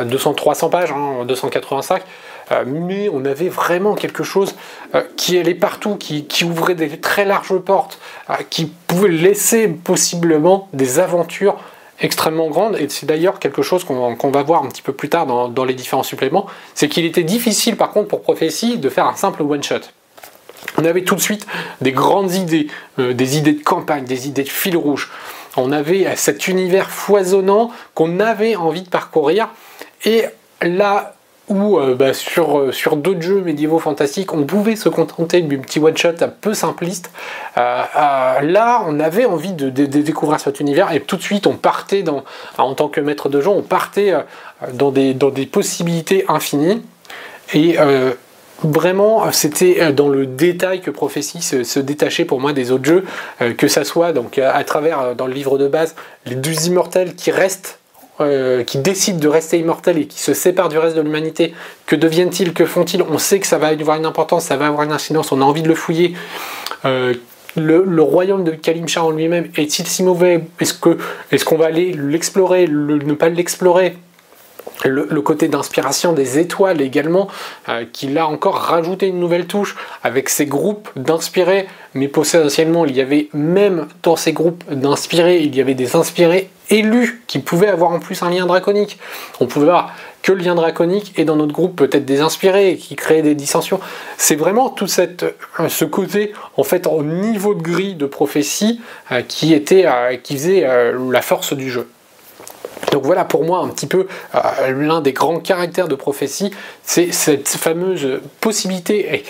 200, 300 pages, 285, hein, euh, mais on avait vraiment quelque chose euh, qui allait partout, qui, ouvrait des très larges portes, euh, qui pouvait laisser possiblement des aventures extrêmement grandes, et c'est d'ailleurs quelque chose qu'on va voir un petit peu plus tard dans, les différents suppléments, c'est qu'il était difficile par contre pour Prophétie de faire un simple one-shot. On avait tout de suite des grandes idées, des idées de campagne, des idées de fil rouge. On avait cet univers foisonnant qu'on avait envie de parcourir et là, où bah, sur, sur d'autres jeux médiévaux fantastiques, on pouvait se contenter du petit one-shot un peu simpliste. là, on avait envie de, découvrir cet univers et tout de suite, on partait en tant que maître de jeu, on partait dans, des, dans des possibilités infinies. Et vraiment, c'était euh, dans le détail que Prophétie se, détachait pour moi des autres jeux, euh, que ça soit donc à travers euh, dans le livre de base les deux immortels qui restent, qui décident de rester immortels et qui se séparent du reste de l'humanité. Que deviennent-ils Que font-ils? On sait que ça va avoir une importance, ça va avoir une incidence. On a envie de le fouiller. Le, royaume de Kalimchar en lui-même est-il si mauvais? Est-ce qu'on est va aller l'explorer, ne pas l'explorer? Le, côté d'inspiration des étoiles également, euh, qui encore rajouté une nouvelle touche avec ces groupes d'inspirés, mais potentiellement il y avait même dans ces groupes d'inspirés, il y avait des inspirés élus qui pouvaient avoir en plus un lien draconique. On pouvait voir que le lien draconique et dans notre groupe peut-être des inspirés qui créaient des dissensions. C'est vraiment tout cette, euh, ce côté en fait au niveau de grille de prophétie euh, qui était qui faisait la force du jeu. Donc voilà pour moi un petit peu euh, l'un des grands caractères de prophétie, c'est cette fameuse possibilité.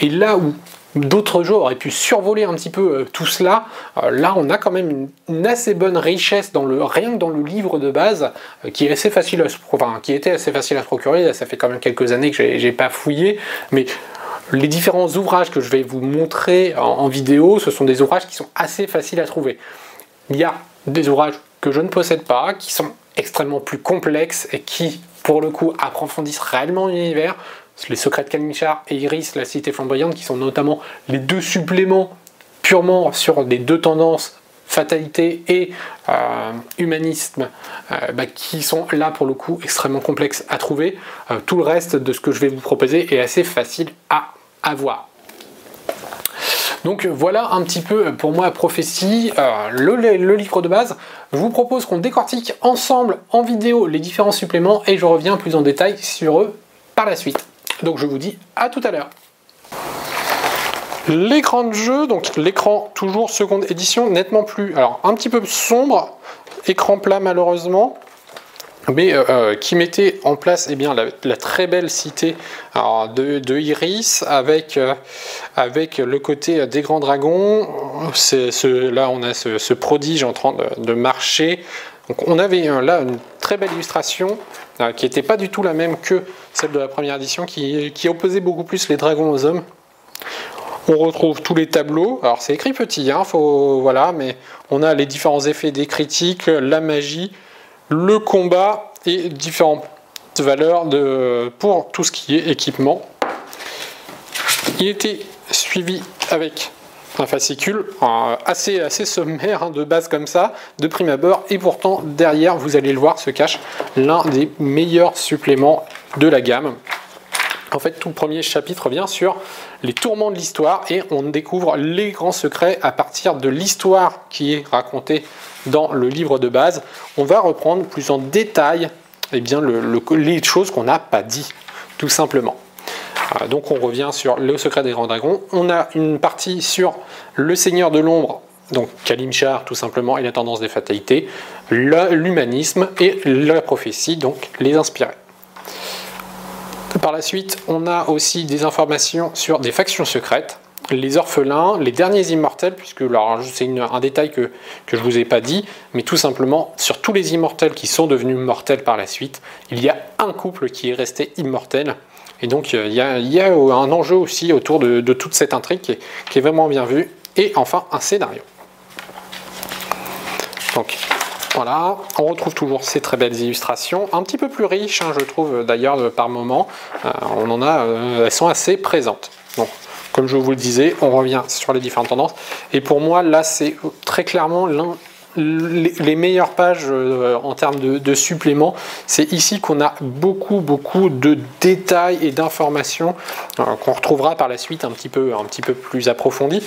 Et, là où d'autres jeux auraient pu survoler un petit peu euh, tout cela, euh, là on a quand même une, assez bonne richesse dans le rien que dans le livre de base qui est assez facile à se, était assez facile à procurer. Ça fait quand même quelques années que j'ai pas fouillé, mais les différents ouvrages que je vais vous montrer en vidéo, ce sont des ouvrages qui sont assez faciles à trouver. Il y a des ouvrages que je ne possède pas, qui sont extrêmement plus complexes et qui, pour le coup, approfondissent réellement l'univers. Les secrets de Kalmichar et Iris, la cité flamboyante, qui sont notamment les deux suppléments purement sur les deux tendances fatalité et euh, humanisme euh, bah, qui sont là pour le coup extrêmement complexes à trouver. Euh, tout le reste de ce que je vais vous proposer est assez facile à avoir. Donc voilà un petit peu pour moi prophétie, euh, le, livre de base. Je vous propose qu'on décortique ensemble en vidéo les différents suppléments et je reviens plus en détail sur eux par la suite. Donc je vous dis à tout à l'heure. L'écran de jeu, donc l'écran toujours seconde édition, nettement plus, alors un petit peu sombre, écran plat malheureusement, mais euh, euh, qui mettait en place eh bien, la, très belle cité de, Iris avec, euh, avec le côté des grands dragons. Là, on a ce, prodige en train de, marcher. Donc, on avait là une très belle illustration qui n'était pas du tout la même que celle de la première édition, qui, opposait beaucoup plus les dragons aux hommes. On retrouve tous les tableaux. Alors c'est écrit petit, hein, faut, voilà, mais on a les différents effets des critiques, la magie, le combat et différentes valeurs pour tout ce qui est équipement. Il était suivi avec un fascicule assez, assez sommaire hein, de base comme ça, de prime abord, et pourtant derrière, vous allez le voir, se cache l'un des meilleurs suppléments de la gamme. En fait, tout le premier chapitre vient sur les tourments de l'histoire et on découvre les grands secrets à partir de l'histoire qui est racontée dans le livre de base. On va reprendre plus en détail eh bien, les choses qu'on n'a pas dit, tout simplement. Euh, donc on revient sur le secret des grands dragons. On a une partie sur le seigneur de l'ombre, donc Kalimchar tout simplement, et la tendance des fatalités, l'humanisme et la prophétie, donc les inspirés. Par la suite, on a aussi des informations sur des factions secrètes, les orphelins, les derniers immortels, puisque c'est un détail que, je ne vous ai pas dit, mais tout simplement, sur tous les immortels qui sont devenus mortels par la suite, il y a un couple qui est resté immortel. Et donc, il y a, un enjeu aussi autour de, toute cette intrigue qui est, vraiment bien vu. Et enfin, un scénario. Donc, voilà, on retrouve toujours ces très belles illustrations, un petit peu plus riches, hein, je trouve d'ailleurs par moment. Euh, on en a, euh, elles sont assez présentes. Donc, comme je vous le disais, on revient sur les différentes tendances. Et pour moi, là, c'est très clairement l'un les meilleures pages euh, en termes de, suppléments, c'est ici qu'on a beaucoup beaucoup de détails et d'informations euh, qu'on retrouvera par la suite un petit peu, plus approfondies.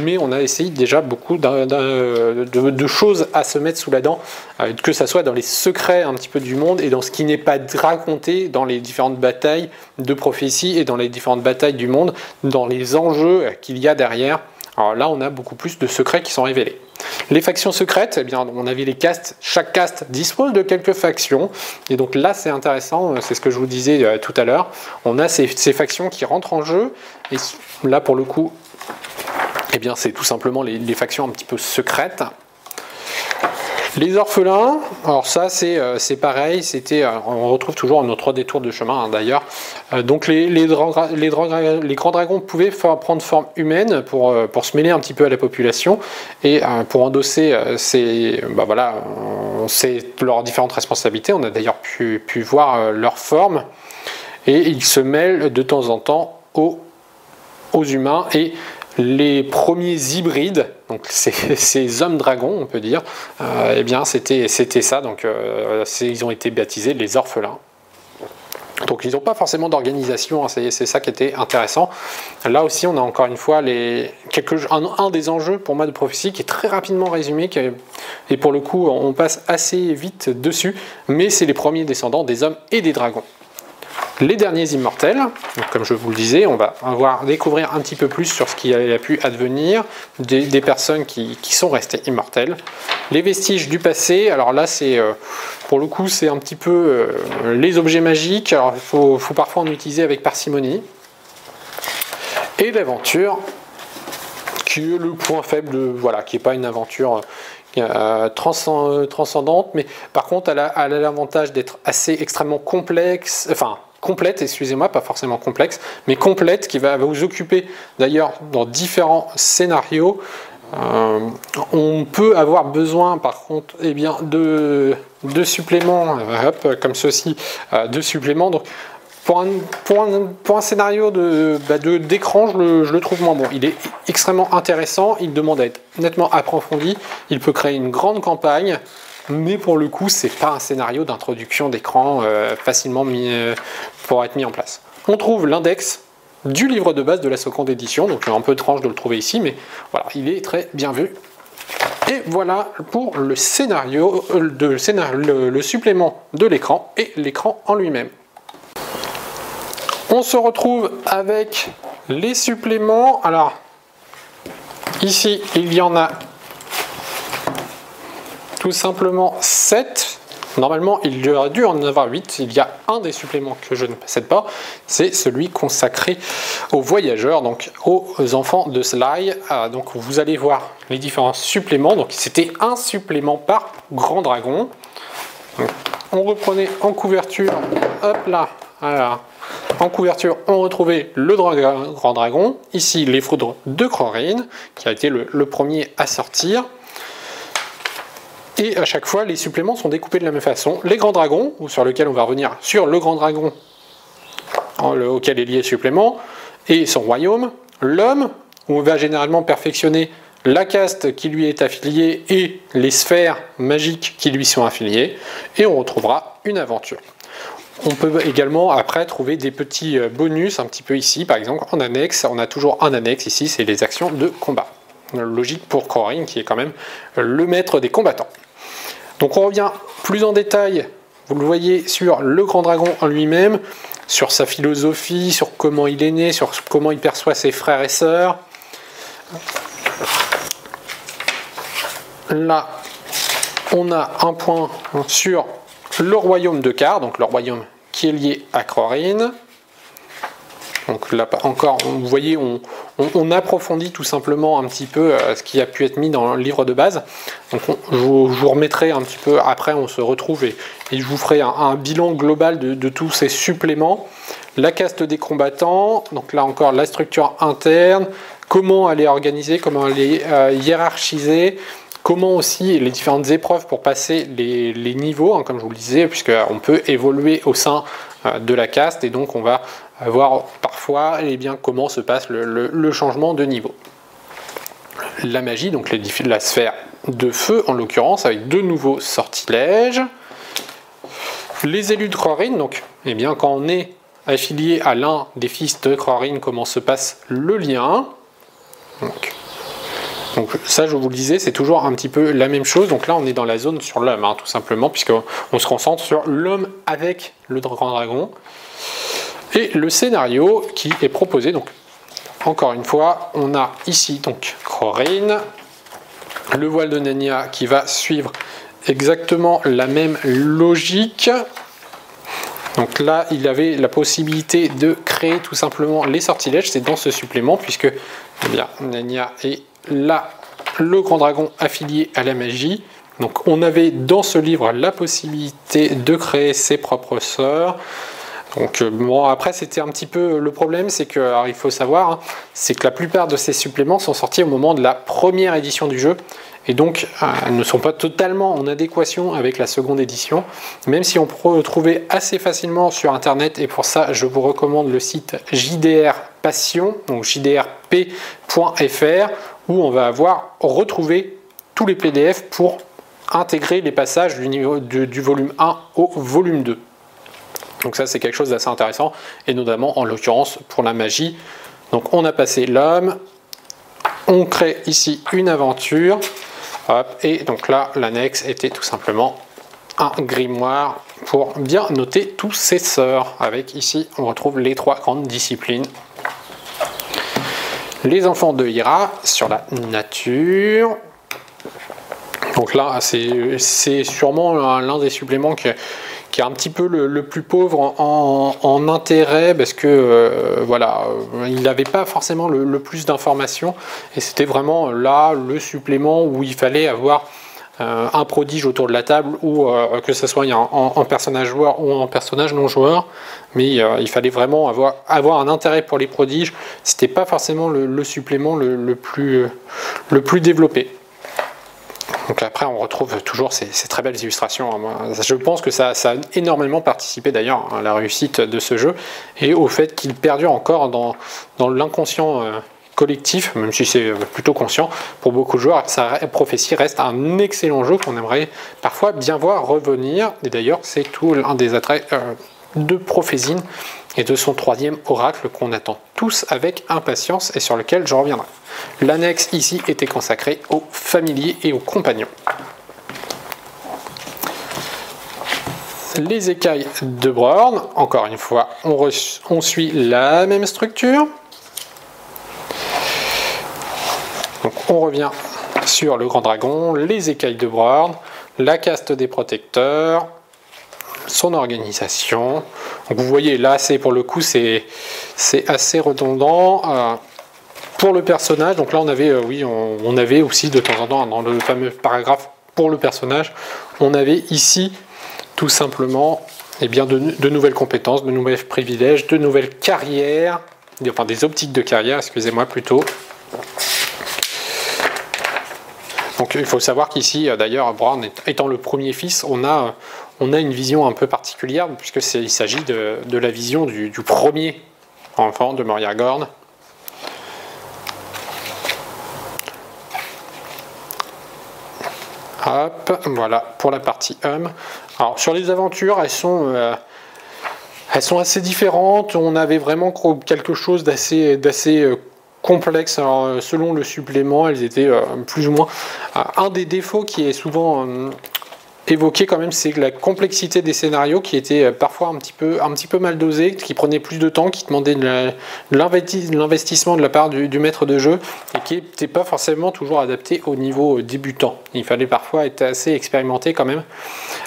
Mais on a essayé déjà beaucoup de, choses à se mettre sous la dent, euh, que ce soit dans les secrets un petit peu du monde et dans ce qui n'est pas raconté dans les différentes batailles de prophétie et dans les différentes batailles du monde, dans les enjeux qu'il y a derrière Alors là, on a beaucoup plus de secrets qui sont révélés. Les factions secrètes, eh bien, on avait les castes. Chaque caste dispose de quelques factions. Et donc là, c'est intéressant. C'est ce que je vous disais euh, tout à l'heure. On a ces, factions qui rentrent en jeu. Et là, pour le coup, eh bien, c'est tout simplement les factions un petit peu secrètes. Les orphelins, alors ça c'est euh, pareil, c'était, euh, on retrouve toujours notre détour de chemin hein, d'ailleurs. Euh, donc les, grands dragons pouvaient prendre forme humaine pour, se mêler un petit peu à la population et pour endosser ces, bah voilà, leurs différentes responsabilités. On a d'ailleurs pu, voir leur forme et ils se mêlent de temps en temps aux, aux humains et les premiers hybrides, donc ces, hommes dragons, on peut dire, euh, eh bien c'était ça. Donc euh, ils ont été baptisés les orphelins. Donc ils n'ont pas forcément d'organisation, hein, c'est ça qui était intéressant. Là aussi, on a encore une fois un, des enjeux pour moi de prophétie qui est très rapidement résumé, et pour le coup on passe assez vite dessus, mais c'est les premiers descendants des hommes et des dragons les derniers immortels. comme je vous le disais, on va avoir découvrir un petit peu plus sur ce qui a pu advenir des, personnes qui, sont restées immortelles. Les vestiges du passé, alors là, c'est euh, pour le coup, c'est un petit peu euh, les objets magiques. Alors, il faut, parfois en utiliser avec parcimonie. Et l'aventure, qui est le point faible, voilà, qui n'est pas une aventure euh, transcendante, mais par contre, elle a l'avantage d'être assez extrêmement complexe, enfin complète, excusez-moi, pas forcément complexe, mais complète, qui va vous occuper d'ailleurs dans différents scénarios. Euh, on peut avoir besoin par contre eh bien, de, de suppléments, comme ceci, euh, de suppléments. Donc, pour un, pour pour un scénario bah, d'écran, de, je, je, le, trouve moins bon. Il est extrêmement intéressant, il demande à être nettement approfondi, il peut créer une grande campagne, mais pour le coup, c'est pas un scénario d'introduction d'écran euh, facilement mis, euh, pour être mis en place. On trouve l'index du livre de base de la seconde édition, donc un peu étrange de le trouver ici, mais voilà, il est très bien vu. Et voilà pour le scénario, euh, de, le supplément de l'écran et l'écran en lui-même. On se retrouve avec les suppléments. Alors, ici, il y en a tout simplement 7. Normalement, il y aurait dû en avoir 8. Il y a un des suppléments que je ne possède pas, c'est celui consacré aux voyageurs, donc aux enfants de Sly. Ah, donc vous allez voir les différents suppléments. Donc c'était un supplément par grand dragon. on reprenait en couverture, hop là, En couverture, on retrouvait le grand dragon. Ici, les foudres de Crorine, qui a été le premier à sortir. Et à chaque fois, les suppléments sont découpés de la même façon. Les grands dragons, sur lequel on va revenir sur le grand dragon auquel est lié le supplément, et son royaume. L'homme, où on va généralement perfectionner la caste qui lui est affiliée et les sphères magiques qui lui sont affiliées. Et on retrouvera une aventure. On peut également après trouver des petits euh, bonus un petit peu ici, par exemple en annexe. On a toujours un annexe ici, c'est les actions de combat. Logique pour Corin qui est quand même le maître des combattants. Donc on revient plus en détail, vous le voyez, sur le grand dragon en lui-même, sur sa philosophie, sur comment il est né, sur comment il perçoit ses frères et sœurs. Là, on a un point sur le royaume de Car, donc le royaume qui est lié à Crorine. Donc là encore, vous voyez, on, approfondit tout simplement un petit peu euh, ce qui a pu être mis dans le livre de base. Donc je, vous, remettrai un petit peu après, on se retrouve et, je vous ferai un, bilan global de, tous ces suppléments. La caste des combattants, donc là encore la structure interne, comment elle est organisée, comment elle est euh, comment aussi les différentes épreuves pour passer les, niveaux, hein, comme je vous le disais, puisqu'on peut évoluer au sein euh, de la caste et donc on va voir parfois eh bien, comment se passe le, changement de niveau. La magie, donc les, la sphère de feu en l'occurrence, avec deux nouveaux sortilèges. Les élus de Crorine, donc eh bien, quand on est affilié à l'un des fils de Crorine, comment se passe le lien? Donc, ça, je vous le disais, c'est toujours un petit peu la même chose. Donc là, on est dans la zone sur l'homme, hein, tout simplement, puisqu'on se concentre sur l'homme avec le grand dragon et le scénario qui est proposé donc encore une fois, on a ici donc Corinne, le voile de Nania qui va suivre exactement la même logique. Donc là, il avait la possibilité de créer tout simplement les sortilèges. C'est dans ce supplément, puisque eh bien, Nania est là, le grand dragon affilié à la magie. Donc on avait dans ce livre la possibilité de créer ses propres sœurs. Donc euh, bon, après c'était un petit peu le problème, c'est que il faut savoir, hein, que la plupart de ces suppléments sont sortis au moment de la première édition du jeu et donc euh, ne sont pas totalement en adéquation avec la seconde édition, même si on peut trouver assez facilement sur internet et pour ça je vous recommande le site JDR Passion, donc jdrp.fr où on va avoir retrouvé tous les PDF pour intégrer les passages du volume 1 au volume 2. Donc ça c'est quelque chose d'assez intéressant et notamment en l'occurrence pour la magie. Donc on a passé l'homme, on crée ici une aventure et donc là l'annexe était tout simplement un grimoire pour bien noter tous ses sorts. Avec ici on retrouve les trois grandes disciplines. Les enfants de Hira sur la nature. Donc là c'est sûrement l'un des suppléments qui qui est un petit peu le, plus pauvre en, intérêt parce que euh, voilà, euh, il n'avait pas forcément le, plus d'informations et c'était vraiment là le supplément où il fallait avoir euh, un prodige autour de la table ou que ce soit en, personnage joueur ou en personnage non joueur, mais il fallait vraiment avoir, un intérêt pour les prodiges. C'était pas forcément le, supplément le plus développé. Donc après, on retrouve toujours ces, très belles illustrations. Je pense que ça, a énormément participé d'ailleurs à la réussite de ce jeu et au fait qu'il perdure encore dans, l'inconscient euh, collectif, même si c'est plutôt conscient pour beaucoup de joueurs. Sa prophétie reste un excellent jeu qu'on aimerait parfois bien voir revenir. Et d'ailleurs, c'est tout l'un des attraits euh, de Prophésine et de son troisième oracle qu'on attend tous avec impatience et sur lequel je reviendrai. L'annexe ici était consacrée aux familiers et aux compagnons. Les écailles de Brorn, encore une fois, on, suit la même structure. Donc on revient sur le grand dragon, les écailles de Brorn, la caste des protecteurs, son organisation. vous voyez là, c'est pour le coup, c'est assez redondant. Euh, pour le personnage, donc là on avait, euh, oui, on, avait aussi de temps en temps dans le fameux paragraphe pour le personnage, on avait ici tout simplement eh bien, de, nouvelles compétences, de nouveaux privilèges, de nouvelles carrières, enfin des optiques de carrière, excusez-moi plutôt. Donc il faut savoir qu'ici, euh, d'ailleurs, Brown étant le premier fils, on a on a une vision un peu particulière, puisqu'il s'agit de, la vision du, premier enfant de Moria Gorn. Hop, voilà pour la partie homme. Alors sur les aventures, elles sont, euh, elles sont assez différentes. On avait vraiment quelque chose d'assez, d'assez euh, complexe. Alors, selon le supplément, elles étaient euh, plus ou moins. un des défauts qui est souvent évoqué quand même, c'est la complexité des scénarios qui était euh, parfois un petit peu, mal dosée, qui prenait plus de temps, qui demandait de l'investissement de la part du, maître de jeu et qui n'était pas forcément toujours adapté au niveau euh, débutant. Il fallait parfois être assez expérimenté quand même.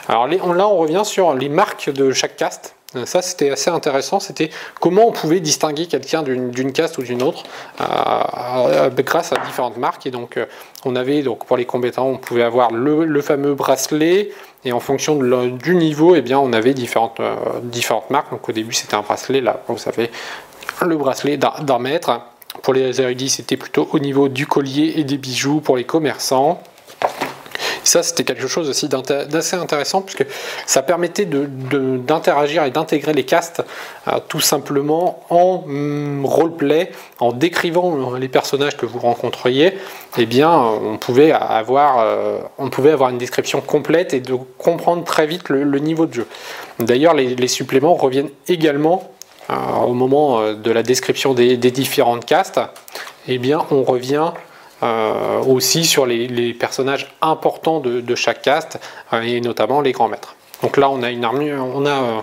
Alors là, on revient sur les marques de chaque cast. Euh, ça, c'était assez intéressant. C'était comment on pouvait distinguer quelqu'un d'une caste ou d'une autre euh, euh, grâce à différentes marques. Et donc, on avait donc pour les compétents, on pouvait avoir le, fameux bracelet. Et en fonction du niveau, eh bien, on avait différentes, différentes marques. Donc, au début, c'était un bracelet. Là, vous savez, le bracelet d'un mètre. Pour les érudits, c'était plutôt au niveau du collier et des bijoux pour les commerçants ça, c'était quelque chose aussi d'assez intéressant puisque ça permettait d'interagir et d'intégrer les castes euh, tout simplement en mm, roleplay, en décrivant les personnages que vous rencontriez. Eh bien, on pouvait avoir, euh, on pouvait avoir une description complète et de comprendre très vite le, niveau de jeu. D'ailleurs, les, suppléments reviennent également euh, au moment de la description des, des différentes castes. Eh bien, on revient euh, aussi sur les, personnages importants de, chaque caste euh, et notamment les grands maîtres. Donc là on a une armure, on a euh,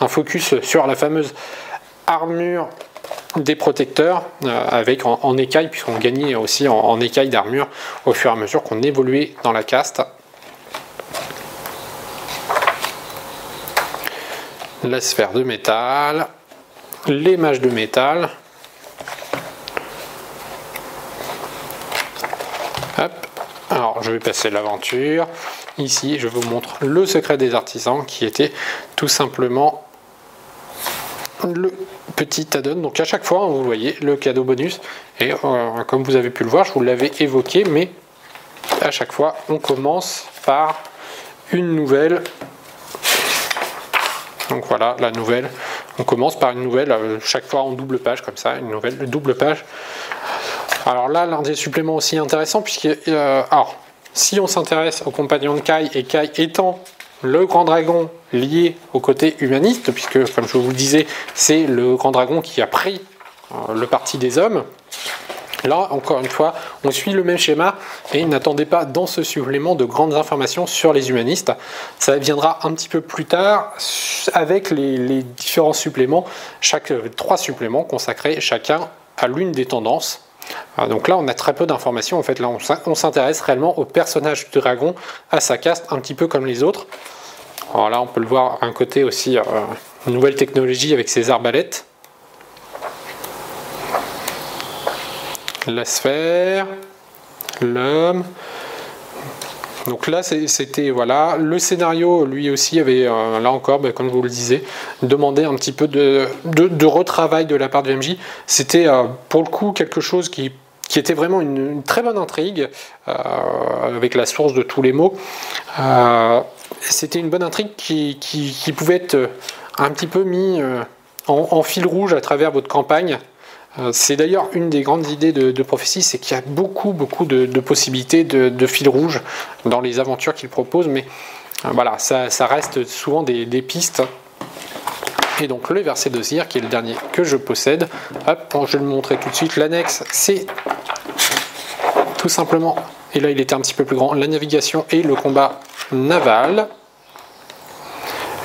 un focus sur la fameuse armure des protecteurs avec en, écaille, puisqu'on gagnait aussi en, en écaille d'armure au fur et à mesure qu'on évoluait dans la caste. La sphère de métal, les mâches de métal. Alors je vais passer l'aventure. Ici, je vous montre le secret des artisans qui était tout simplement le petit add-on. Donc à chaque fois, vous voyez le cadeau bonus. Et euh, comme vous avez pu le voir, je vous l'avais évoqué, mais à chaque fois, on commence par une nouvelle. Donc voilà, la nouvelle. On commence par une nouvelle, euh, chaque fois en double page, comme ça, une nouvelle double page. Alors là, l'un des suppléments aussi intéressants, puisque. Euh, alors, si on s'intéresse au compagnon de Kai, et Kai étant le grand dragon lié au côté humaniste, puisque, comme je vous le disais, c'est le grand dragon qui a pris euh, le parti des hommes. Là, encore une fois, on suit le même schéma et n'attendez pas dans ce supplément de grandes informations sur les humanistes. Ça viendra un petit peu plus tard avec les, différents suppléments, chaque euh, trois suppléments consacrés chacun à l'une des tendances. Ah, donc là, on a très peu d'informations. En fait, là, on s'intéresse réellement au personnage du dragon, à sa caste, un petit peu comme les autres. Alors là, on peut le voir un côté aussi, euh, nouvelle technologie avec ses arbalètes. La sphère, l'homme. Donc là, c'était voilà, le scénario, lui aussi avait, euh, là encore, ben, comme vous le disais, demandé un petit peu de, retravail de la part de MJ. C'était euh, pour le coup quelque chose qui, était vraiment une, très bonne intrigue, euh, avec la source de tous les mots. c'était une bonne intrigue qui, pouvait être un petit peu mis en fil rouge à travers votre campagne. Euh, c'est d'ailleurs une des grandes idées de, prophétie, c'est qu'il y a beaucoup, beaucoup de, possibilités de, fil rouge dans les aventures qu'il propose, mais euh, voilà, ça, reste souvent des, pistes. Et donc le verset de Zir, qui est le dernier que je possède, hop, je vais le montrer tout de suite. L'annexe, c'est tout simplement, et là il était un petit peu plus grand, la navigation et le combat naval.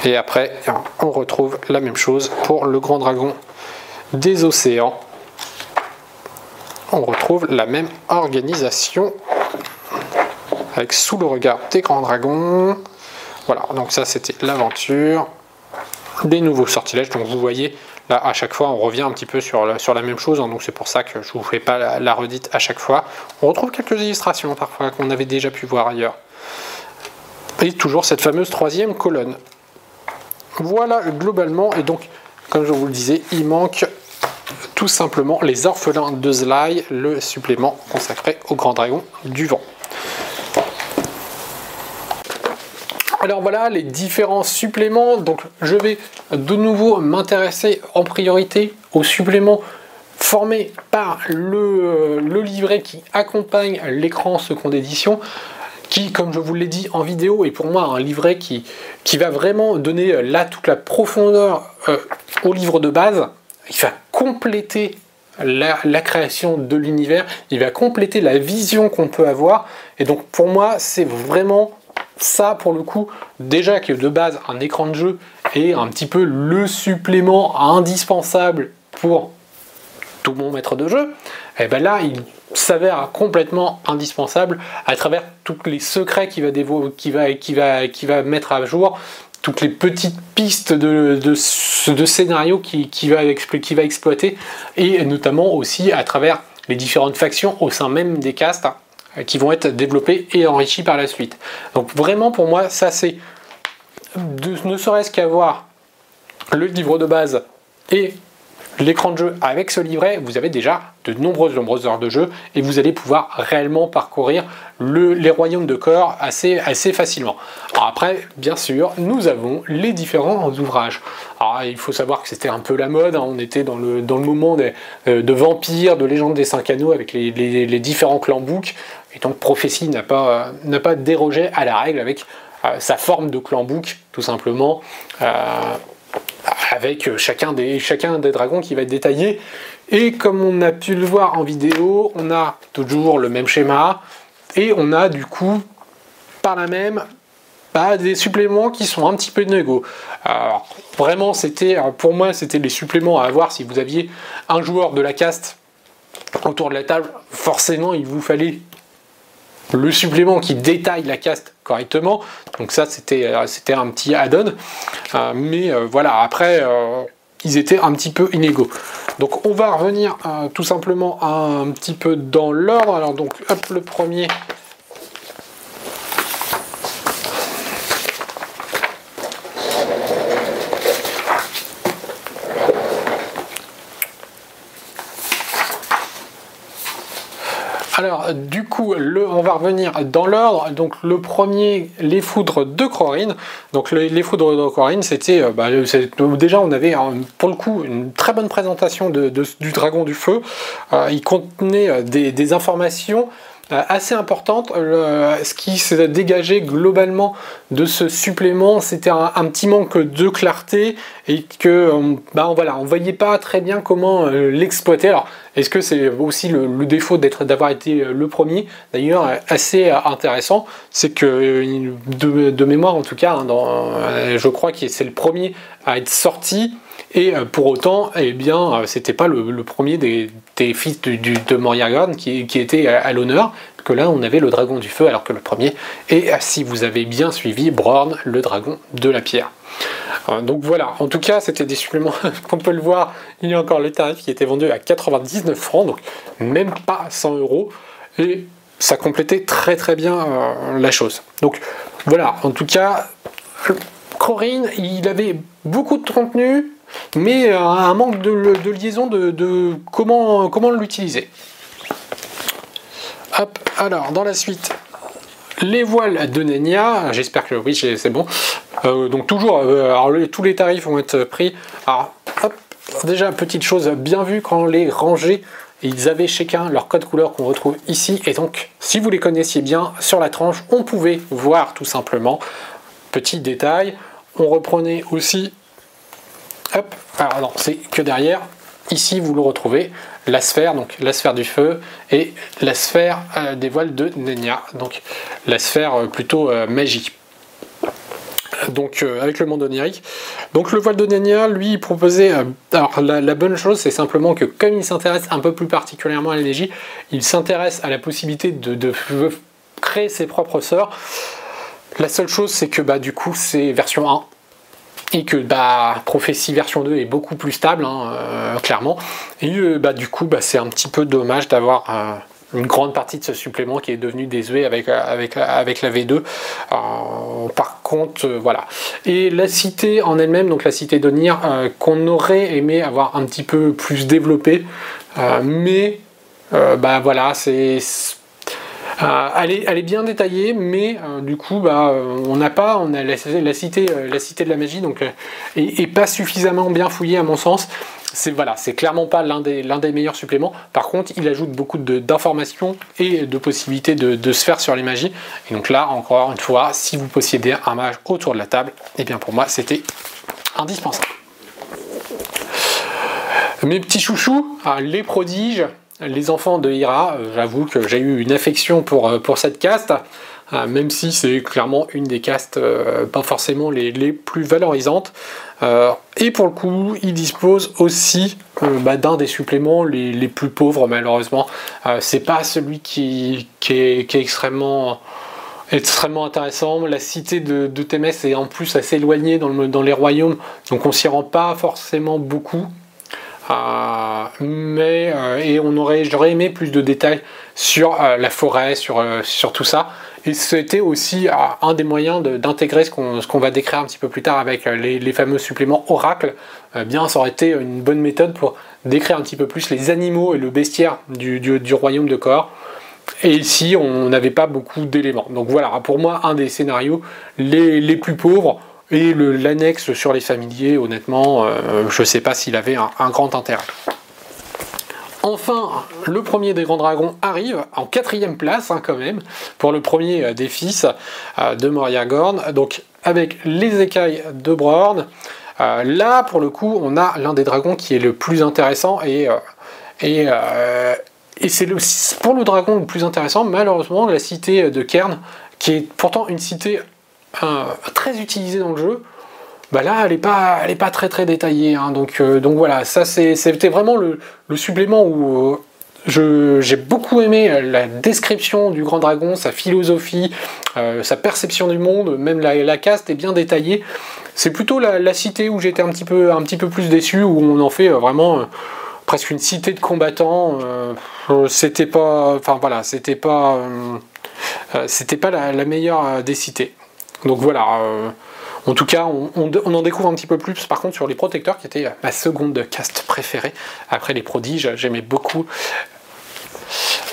Et après, on retrouve la même chose pour le grand dragon des océans on retrouve la même organisation avec sous le regard des grands dragons. Voilà, donc ça c'était l'aventure, des nouveaux sortilèges. Donc vous voyez, là à chaque fois on revient un petit peu sur la, même chose, hein. donc c'est pour ça que je vous fais pas la, redite à chaque fois. On retrouve quelques illustrations parfois qu'on avait déjà pu voir ailleurs. Et toujours cette fameuse troisième colonne. Voilà globalement, et donc comme je vous le disais, il manque tout simplement Les Orphelins de Zlai, le supplément consacré au grand dragon du vent. Alors voilà les différents suppléments. Donc je vais de nouveau m'intéresser en priorité aux suppléments formés par le, livret qui accompagne l'écran seconde édition qui, comme je vous l'ai dit en vidéo, est pour moi un livret qui, va vraiment donner là toute la profondeur euh, au livre de base compléter la, création de l'univers, il va compléter la vision qu'on peut avoir. Et donc pour moi, c'est vraiment ça pour le coup, déjà que de base un écran de jeu est un petit peu le supplément indispensable pour tout bon maître de jeu, et eh bien là il s'avère complètement indispensable à travers tous les secrets qu'il va, qui va, qui va, va mettre à jour, toutes les petites pistes de, de, scénario qui, va qui, va exploiter, et notamment aussi à travers les différentes factions au sein même des castes hein, qui vont être développées et enrichies par la suite. Donc vraiment pour moi, ça c'est ne serait-ce qu'avoir le livre de base et l'écran de jeu avec ce livret, vous avez déjà de nombreuses, nombreuses heures de jeu et vous allez pouvoir réellement parcourir les royaumes de corps assez, assez facilement. après, bien sûr, nous avons les différents ouvrages. Il faut savoir que c'était un peu la mode, hein. on était dans le, dans moment euh, de vampires, de légendes des cinq anneaux avec les, différents clans book. Et donc, Prophétie n'a pas, n'a pas dérogé à la règle avec euh, sa forme de clan book, tout simplement. Euh, avec chacun des, chacun des dragons qui va être détaillé. Et comme on a pu le voir en vidéo, on a toujours le même schéma. Et on a du coup, par la même, bah, des suppléments qui sont un petit peu négo. Alors, vraiment, c'était, pour moi, c'était les suppléments à avoir si vous aviez un joueur de la caste autour de la table. Forcément, il vous fallait le supplément qui détaille la caste correctement. Donc ça, c'était, c'était un petit add-on. Euh, mais euh, voilà, après, euh, ils étaient un petit peu inégaux. Donc on va revenir tout simplement un petit peu dans l'ordre. Alors donc, le premier, Alors, du coup, on va revenir dans l'ordre. Donc, le premier, les foudres de Crorine. Donc, les, foudres de Crorine, c'était. Euh, bah, déjà, on avait pour le coup une très bonne présentation du dragon du feu. Euh, il contenait euh, des informations euh, assez importante. ce qui s'est dégagé globalement de ce supplément, c'était un, petit manque de clarté et que euh, bah, voilà, on voyait pas très bien comment euh, l'exploiter. Alors, est-ce que c'est aussi le, défaut d'avoir été le premier? D'ailleurs, assez intéressant, c'est que de, mémoire en tout cas, hein, je crois que c'est le premier à être sorti et pour autant, eh bien, c'était pas le, premier des, fils de Moriargon qui, qui était à l'honneur, que là on avait le dragon du feu alors que le premier et si vous avez bien suivi Brorn le dragon de la pierre. Euh, donc voilà, en tout cas c'était des suppléments, qu'on peut le voir, il y a encore le tarif qui était vendu à 99 francs, donc même pas 100 euros, et ça complétait très très bien euh, la chose. Donc voilà, en tout cas, Corinne, il avait beaucoup de contenu, mais euh, un manque de, liaison de, comment, comment l'utiliser. Hop, alors dans la suite, les voiles de Nenia, j'espère que oui, c'est bon. Euh, donc toujours, euh, alors, tous les tarifs vont être pris. Alors, hop, déjà petite chose bien vue quand les rangés, ils avaient chacun leur code couleur qu'on retrouve ici. Et donc, si vous les connaissiez bien, sur la tranche, on pouvait voir tout simplement. Petit détail, on reprenait aussi, hop, alors non, c'est que derrière, ici vous le retrouvez, la sphère, donc la sphère du feu, et la sphère euh, des voiles de Nenya, donc la sphère euh, plutôt euh, magique. Donc avec le monde onirique. Donc le voile de Nenya, lui, proposait. alors la, bonne chose, c'est simplement que comme il s'intéresse un peu plus particulièrement à l'énergie, il s'intéresse à la possibilité de, de, créer ses propres sorts. La seule chose, c'est que bah, du coup, c'est version 1 et que bah, Prophétie version 2 est beaucoup plus stable, hein, euh, clairement. Et euh, bah, du coup, bah, c'est un petit peu dommage d'avoir euh, une grande partie de ce supplément qui est devenu désuet avec, avec, avec la V2. par contre, voilà. Et la cité en elle-même, donc la cité d'Onir, qu'on aurait aimé avoir un petit peu plus développée, mais bah voilà, c'est euh, elle, est, bien détaillée, mais euh, du coup, bah, euh, on n'a pas, la, cité, de la magie, donc et, pas suffisamment bien fouillée à mon sens. C'est voilà, clairement pas l'un des, l'un des meilleurs suppléments. Par contre, il ajoute beaucoup d'informations et de possibilités de, se faire sur les magies. Et donc là, encore une fois, si vous possédez un mage autour de la table, et eh bien pour moi, c'était indispensable. Mes petits chouchous, ah, les prodiges, les enfants de Hira, euh, j'avoue que j'ai eu une affection pour, euh, cette caste, euh, même si c'est clairement une des castes pas forcément les, plus valorisantes. et pour le coup, il dispose aussi bah, d'un des suppléments les, plus pauvres, malheureusement. c'est pas celui qui, est, extrêmement extrêmement intéressant. La cité de, de est en plus assez éloignée dans, dans les royaumes, donc on s'y rend pas forcément beaucoup. Euh, mais euh, et on aurait, j'aurais aimé plus de détails sur euh, la forêt, sur, sur tout ça. Et c'était aussi un des moyens d'intégrer ce qu'on va décrire un petit peu plus tard avec les, fameux suppléments Oracle. bien, ça aurait été une bonne méthode pour décrire un petit peu plus les animaux et le bestiaire du, du, royaume de Kor. Et ici, on n'avait pas beaucoup d'éléments. Donc voilà, pour moi, un des scénarios les, les plus pauvres. Et l'annexe sur les familiers, honnêtement, euh, je ne sais pas s'il avait un, grand intérêt. Enfin, le premier des grands dragons arrive en quatrième place hein, quand même pour le premier euh, des fils euh, de Moria Gorn, donc avec les écailles de Brorn. là, pour le coup, on a l'un des dragons qui est le plus intéressant et, c'est pour le dragon le plus intéressant, malheureusement, la cité de Kern, qui est pourtant une cité très utilisée dans le jeu, bah là, elle n'est pas, elle pas très très détaillée. Hein. donc, donc voilà, ça c'était vraiment le, supplément où j'ai beaucoup aimé la description du grand dragon, sa philosophie, sa perception du monde, même la, caste est bien détaillée. C'est plutôt la, cité où j'étais un petit peu un petit peu plus déçu, où on en fait vraiment presque une cité de combattants. Euh, c'était pas, enfin voilà, c'était pas, euh, euh, c'était pas la, meilleure des cités. Donc voilà. en tout cas, on, en découvre un petit peu plus par contre sur les protecteurs qui était ma seconde caste préférée après les prodiges. J'aimais beaucoup.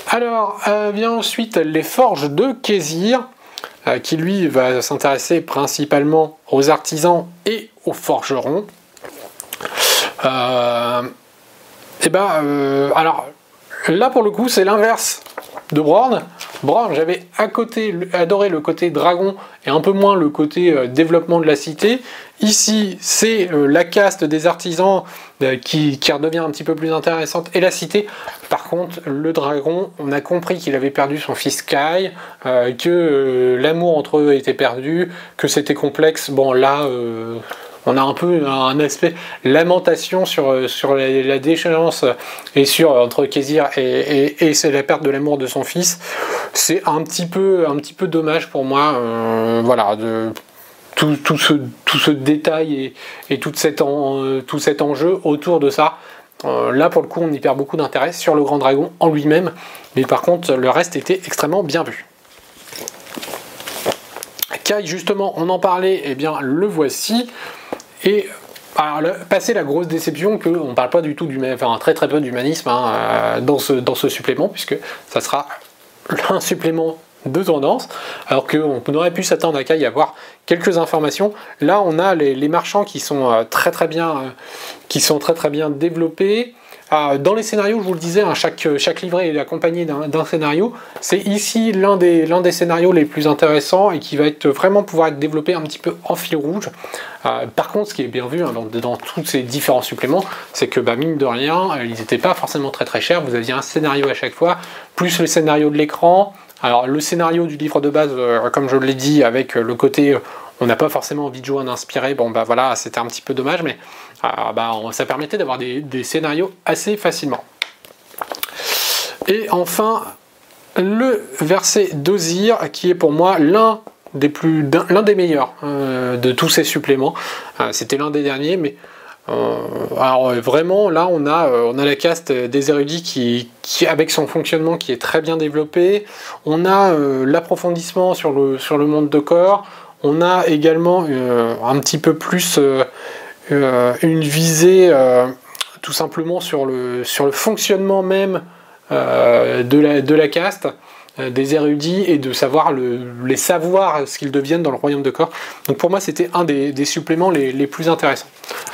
Alors vient ensuite les forges de Kézir qui lui va s'intéresser principalement aux artisans et aux forgerons. Et eh ben, euh, alors là pour le coup, c'est l'inverse de Brown. J'avais à côté adoré le côté dragon et un peu moins le côté euh, développement de la cité. Ici, c'est euh, la caste des artisans qui, qui, redevient un petit peu plus intéressante et la cité. Par contre, le dragon, on a compris qu'il avait perdu son fils Kai, que l'amour entre eux était perdu, que c'était complexe. Bon, là on a un peu un aspect lamentation sur, euh, la, déchéance et sur entre Kézir et, c'est la perte de l'amour de son fils. C'est un petit peu un petit peu dommage pour moi. Euh, voilà, de, tout, ce, détail et, tout, cet enjeu autour de ça. Euh, là, pour le coup, on y perd beaucoup d'intérêt sur le Grand Dragon en lui-même, mais par contre, le reste était extrêmement bien vu. Kai, justement, on en parlait, et eh bien, le voici. Et passer la grosse déception qu'on ne parle pas du tout du enfin très très peu d'humanisme hein, euh, dans, ce, supplément, puisque ça sera un supplément de tendance, alors qu'on aurait pu s'attendre à y avoir quelques informations. Là, on a les, marchands qui sont euh, très très bien, euh, qui sont très très bien développés. Ah, dans les scénarios, je vous le disais, hein, chaque, chaque livret est accompagné d'un scénario. C'est ici l'un des, des scénarios les plus intéressants et qui va être vraiment pouvoir être développé un petit peu en fil rouge. Euh, par contre, ce qui est bien vu hein, dans, tous ces différents suppléments, c'est que bah, mine de rien, euh, ils n'étaient pas forcément très très chers. Vous aviez un scénario à chaque fois, plus le scénario de l'écran. Alors le scénario du livre de base, euh, comme je l'ai dit, avec le côté on n'a pas forcément envie de jouer un inspiré, bon bah voilà, c'était un petit peu dommage, mais ah, bah, ça permettait d'avoir des, scénarios assez facilement. Et enfin, le verset d'Ozir, qui est pour moi l'un des plus l'un des meilleurs euh, de tous ces suppléments. Euh, c'était l'un des derniers, mais euh, alors vraiment là on a on a la caste des érudits qui, qui, avec son fonctionnement qui est très bien développé. On a l'approfondissement sur le sur le monde de corps. On a également un petit peu plus euh, une visée euh, tout simplement sur le, sur le fonctionnement même euh, de, la, de la caste des érudits et de savoir les savoirs, ce qu'ils deviennent dans le royaume de corps. Donc pour moi, c'était un des, suppléments les, plus intéressants.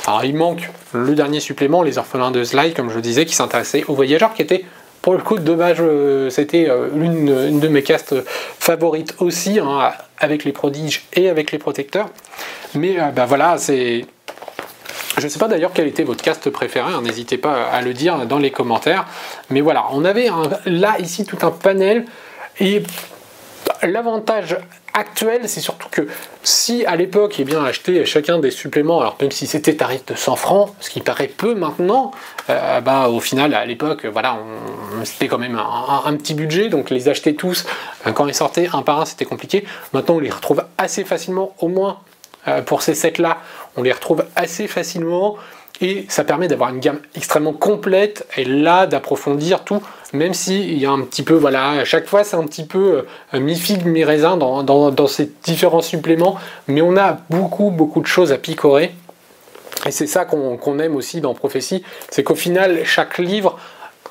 Alors il manque le dernier supplément, les orphelins de Sly, comme je disais, qui s'intéressait aux voyageurs, qui était pour le coup dommage, c'était une, de mes castes favorites aussi, hein, avec les prodiges et avec les protecteurs. Mais ben voilà, c'est je ne sais pas d'ailleurs quel était votre cast préféré, hein, n'hésitez pas à le dire dans les commentaires. Mais voilà, on avait là ici tout un panel et l'avantage actuel, c'est surtout que si à l'époque, eh bien, acheter chacun des suppléments, alors même si c'était tarif de 100 francs, ce qui paraît peu maintenant, euh, bah, au final, à l'époque, voilà, c'était quand même un, petit budget, donc les acheter tous, euh, quand ils sortaient un par un, c'était compliqué. Maintenant, on les retrouve assez facilement, au moins euh, pour ces sets-là, on les retrouve assez facilement et ça permet d'avoir une gamme extrêmement complète et là d'approfondir tout, même si il y a un petit peu, voilà, à chaque fois c'est un petit peu euh, mi-figue, mi-raisin dans, ces différents suppléments, mais on a beaucoup, beaucoup de choses à picorer. Et c'est ça qu'on aime aussi dans Prophétie, c'est qu'au final, chaque livre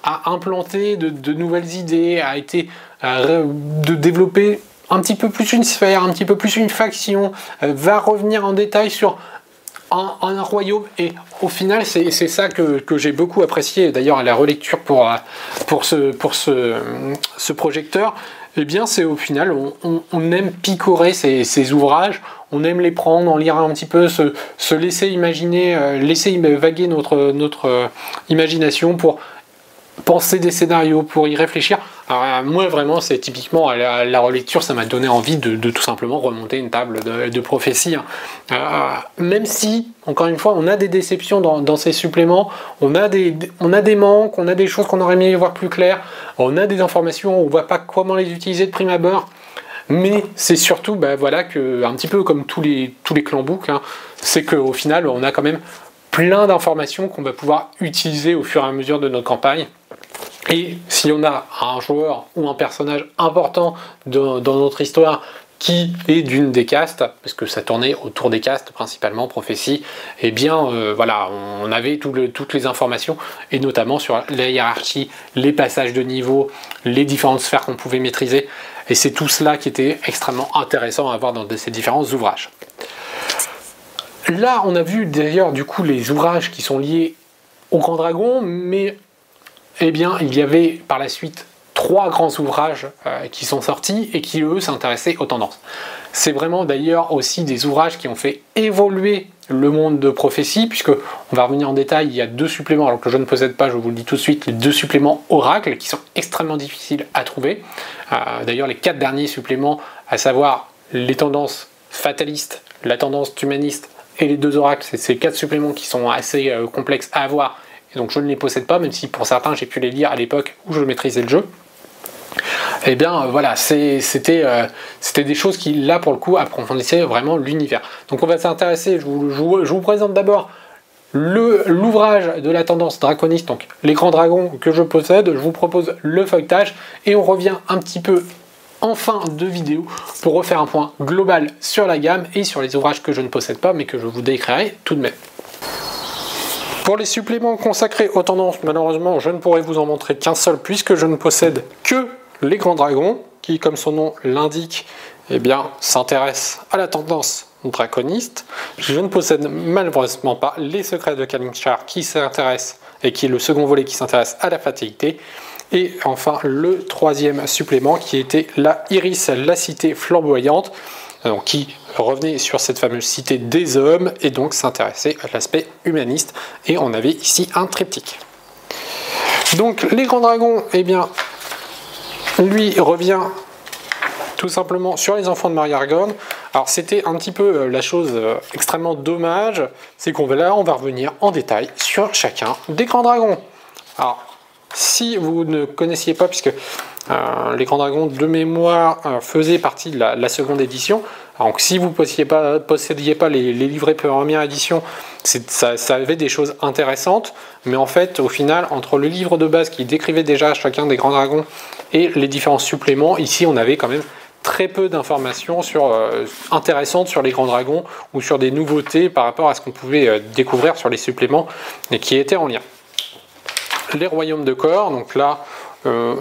a implanté de, nouvelles idées, a été de développer un petit peu plus une sphère, un petit peu plus une faction, euh, va revenir en détail sur un, royaume. Et au final, c'est ça que, j'ai beaucoup apprécié, d'ailleurs à la relecture pour, euh, pour, ce, pour ce, ce projecteur. Eh bien, c'est au final, on, aime picorer ces, ouvrages, on aime les prendre, en lire un petit peu, se, se laisser imaginer, euh, laisser vaguer notre, notre imagination pour penser des scénarios, pour y réfléchir. Alors, moi, vraiment, c'est typiquement la, relecture, ça m'a donné envie de, tout simplement remonter une table de, prophétie. Hein. Euh, même si, encore une fois, on a des déceptions dans, ces suppléments, on a, des, manques, on a des choses qu'on aurait aimé voir plus claires, on a des informations, on ne voit pas comment les utiliser de prime abord. Mais c'est surtout, bah, voilà, que, un petit peu comme tous les, tous les clans book, hein, c'est qu'au final, on a quand même plein d'informations qu'on va pouvoir utiliser au fur et à mesure de notre campagne. Et si on a un joueur ou un personnage important dans notre histoire qui est d'une des castes, parce que ça tournait autour des castes principalement, prophétie, eh bien euh, voilà, on avait toutes les informations, et notamment sur la hiérarchie, les passages de niveau, les différentes sphères qu'on pouvait maîtriser, et c'est tout cela qui était extrêmement intéressant à voir dans ces différents ouvrages. Là, on a vu d'ailleurs du coup les ouvrages qui sont liés au Grand Dragon, mais eh bien, il y avait par la suite trois grands ouvrages euh, qui sont sortis et qui eux s'intéressaient aux tendances. C'est vraiment d'ailleurs aussi des ouvrages qui ont fait évoluer le monde de prophétie, puisque on va revenir en détail, il y a deux suppléments, alors que je ne possède pas, je vous le dis tout de suite, les deux suppléments Oracle qui sont extrêmement difficiles à trouver. Euh, d'ailleurs, les quatre derniers suppléments, à savoir les tendances fatalistes, la tendance humaniste et les deux oracles, c'est ces quatre suppléments qui sont assez euh, complexes à avoir, donc je ne les possède pas, même si pour certains j'ai pu les lire à l'époque où je maîtrisais le jeu. Et eh bien euh, voilà, euh, c'était des choses qui là pour le coup approfondissaient vraiment l'univers. Donc on va s'intéresser, je vous, présente d'abord l'ouvrage de la tendance draconiste, donc les grands dragons que je possède, je vous propose le feuilletage et on revient un petit peu en fin de vidéo pour refaire un point global sur la gamme et sur les ouvrages que je ne possède pas mais que je vous décrirai tout de même. Pour les suppléments consacrés aux tendances, malheureusement, je ne pourrai vous en montrer qu'un seul puisque je ne possède que les grands dragons qui, comme son nom l'indique, eh bien, s'intéressent à la tendance draconiste. Je ne possède malheureusement pas les secrets de Kalinchar qui s'intéressent et qui est le second volet qui s'intéresse à la fatalité. Et enfin, le troisième supplément qui était la Iris, la cité flamboyante, qui revenait sur cette fameuse cité des hommes et donc s'intéressait à l'aspect humaniste. Et on avait ici un triptyque. Donc les grands dragons, eh bien, lui revient tout simplement sur les enfants de Marie Argonne. Alors c'était un petit peu euh, la chose euh, extrêmement dommage, c'est qu'on va là, on va revenir en détail sur chacun des grands dragons. Si vous ne connaissiez pas, puisque euh, les Grands Dragons de mémoire euh, faisaient partie de la, seconde édition, donc si vous ne possédiez pas, pas les, livrets première édition, ça, avait des choses intéressantes, mais en fait, au final, entre le livre de base qui décrivait déjà chacun des Grands Dragons et les différents suppléments, ici on avait quand même très peu d'informations euh, intéressantes sur les grands dragons ou sur des nouveautés par rapport à ce qu'on pouvait découvrir sur les suppléments et qui étaient en lien les royaumes de corps. Donc là, euh,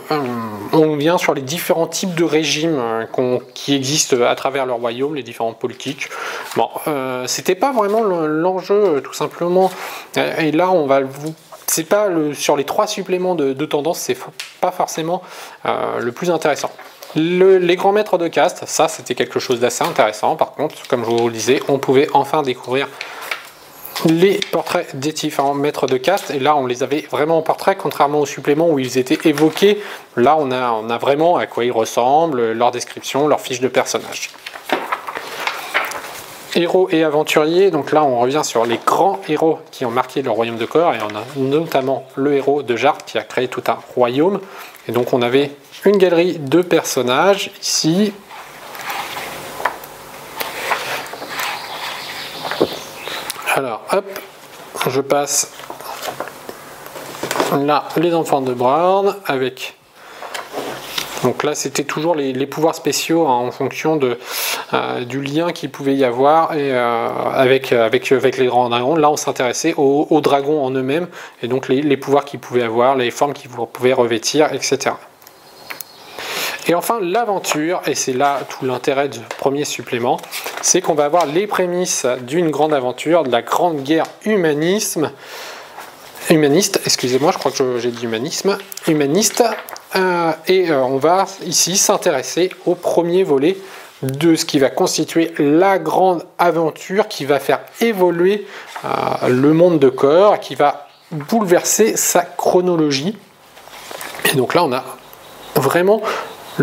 on vient sur les différents types de régimes euh, qui existent à travers le royaume, les différentes politiques. Bon, euh, c'était pas vraiment l'enjeu, tout simplement. Et là, on va vous c'est pas sur les trois suppléments de, tendance, c'est pas forcément le plus intéressant. les grands maîtres de caste, ça c'était quelque chose d'assez intéressant. Par contre, comme je vous le disais, on pouvait enfin découvrir les portraits des différents maîtres de caste. Et là, on les avait vraiment en portrait, contrairement aux suppléments où ils étaient évoqués. Là, on a, vraiment à quoi ils ressemblent, leur description, leur fiche de personnage. Héros et aventuriers, donc là on revient sur les grands héros qui ont marqué le royaume de corps, et on a notamment le héros de Jard qui a créé tout un royaume. Et donc on avait une galerie de personnages ici, Alors, hop, je passe là les enfants de Brown avec. Donc là, c'était toujours les, pouvoirs spéciaux hein, en fonction euh, du lien qu'il pouvait y avoir et, euh, avec, avec, les grands dragons. Là, on s'intéressait aux, dragons en eux-mêmes et donc les pouvoirs qu'ils pouvaient avoir, les formes qu'ils pouvaient revêtir, etc. Et enfin, l'aventure, et c'est là tout l'intérêt du premier supplément, c'est qu'on va avoir les prémices d'une grande aventure, de la grande guerre humanisme, humaniste, excusez-moi, je crois que j'ai dit humanisme, humaniste, euh, et euh, on va ici s'intéresser au premier volet de ce qui va constituer la grande aventure qui va faire évoluer euh, le monde de corps, qui va bouleverser sa chronologie. Et donc là, on a vraiment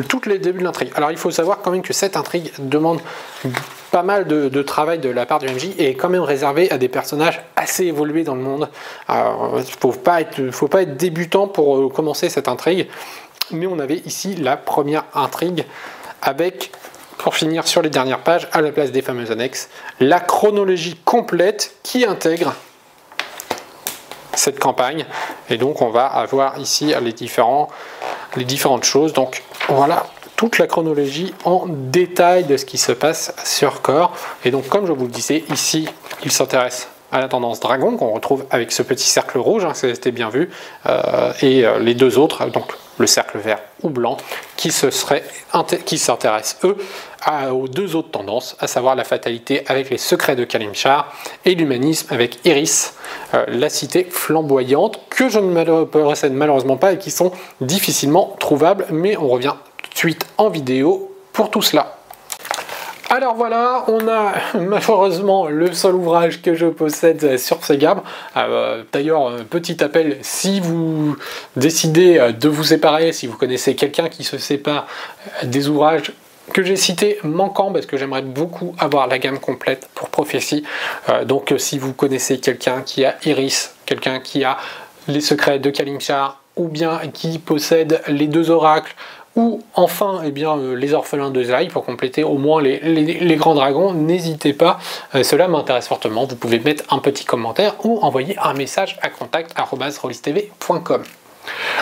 tous les débuts de l'intrigue. Alors il faut savoir quand même que cette intrigue demande pas mal de, travail de la part du MJ et est quand même réservée à des personnages assez évolués dans le monde. Il ne faut pas, être, faut pas être débutant pour euh, commencer cette intrigue. Mais on avait ici la première intrigue avec, pour finir sur les dernières pages, à la place des fameuses annexes, la chronologie complète qui intègre cette campagne. Et donc on va avoir ici les, différents, les différentes choses. Donc voilà toute la chronologie en détail de ce qui se passe sur Core. Et donc comme je vous le disais, ici il s'intéresse à la tendance dragon qu'on retrouve avec ce petit cercle rouge, hein, c'était bien vu, euh, et euh, les deux autres, donc le cercle vert ou blanc, qui s'intéressent eux aux deux autres tendances, à savoir la fatalité avec les secrets de Kalimchar et l'humanisme avec Iris, euh, la cité flamboyante, que je ne possède malheureusement pas et qui sont difficilement trouvables, mais on revient tout de suite en vidéo pour tout cela. Alors voilà, on a malheureusement le seul ouvrage que je possède sur Sega. Euh, d'ailleurs, petit appel, si vous décidez de vous séparer, si vous connaissez quelqu'un qui se sépare des ouvrages que j'ai cités manquants parce que j'aimerais beaucoup avoir la gamme complète pour prophétie. Euh, donc si vous connaissez quelqu'un qui a Iris, quelqu'un qui a les secrets de Kalimchar, ou bien qui possède les deux oracles, ou enfin eh bien, euh, les orphelins de Zai pour compléter au moins les, grands dragons, n'hésitez pas, euh, cela m'intéresse fortement. Vous pouvez mettre un petit commentaire ou envoyer un message à contact.rollistv.com.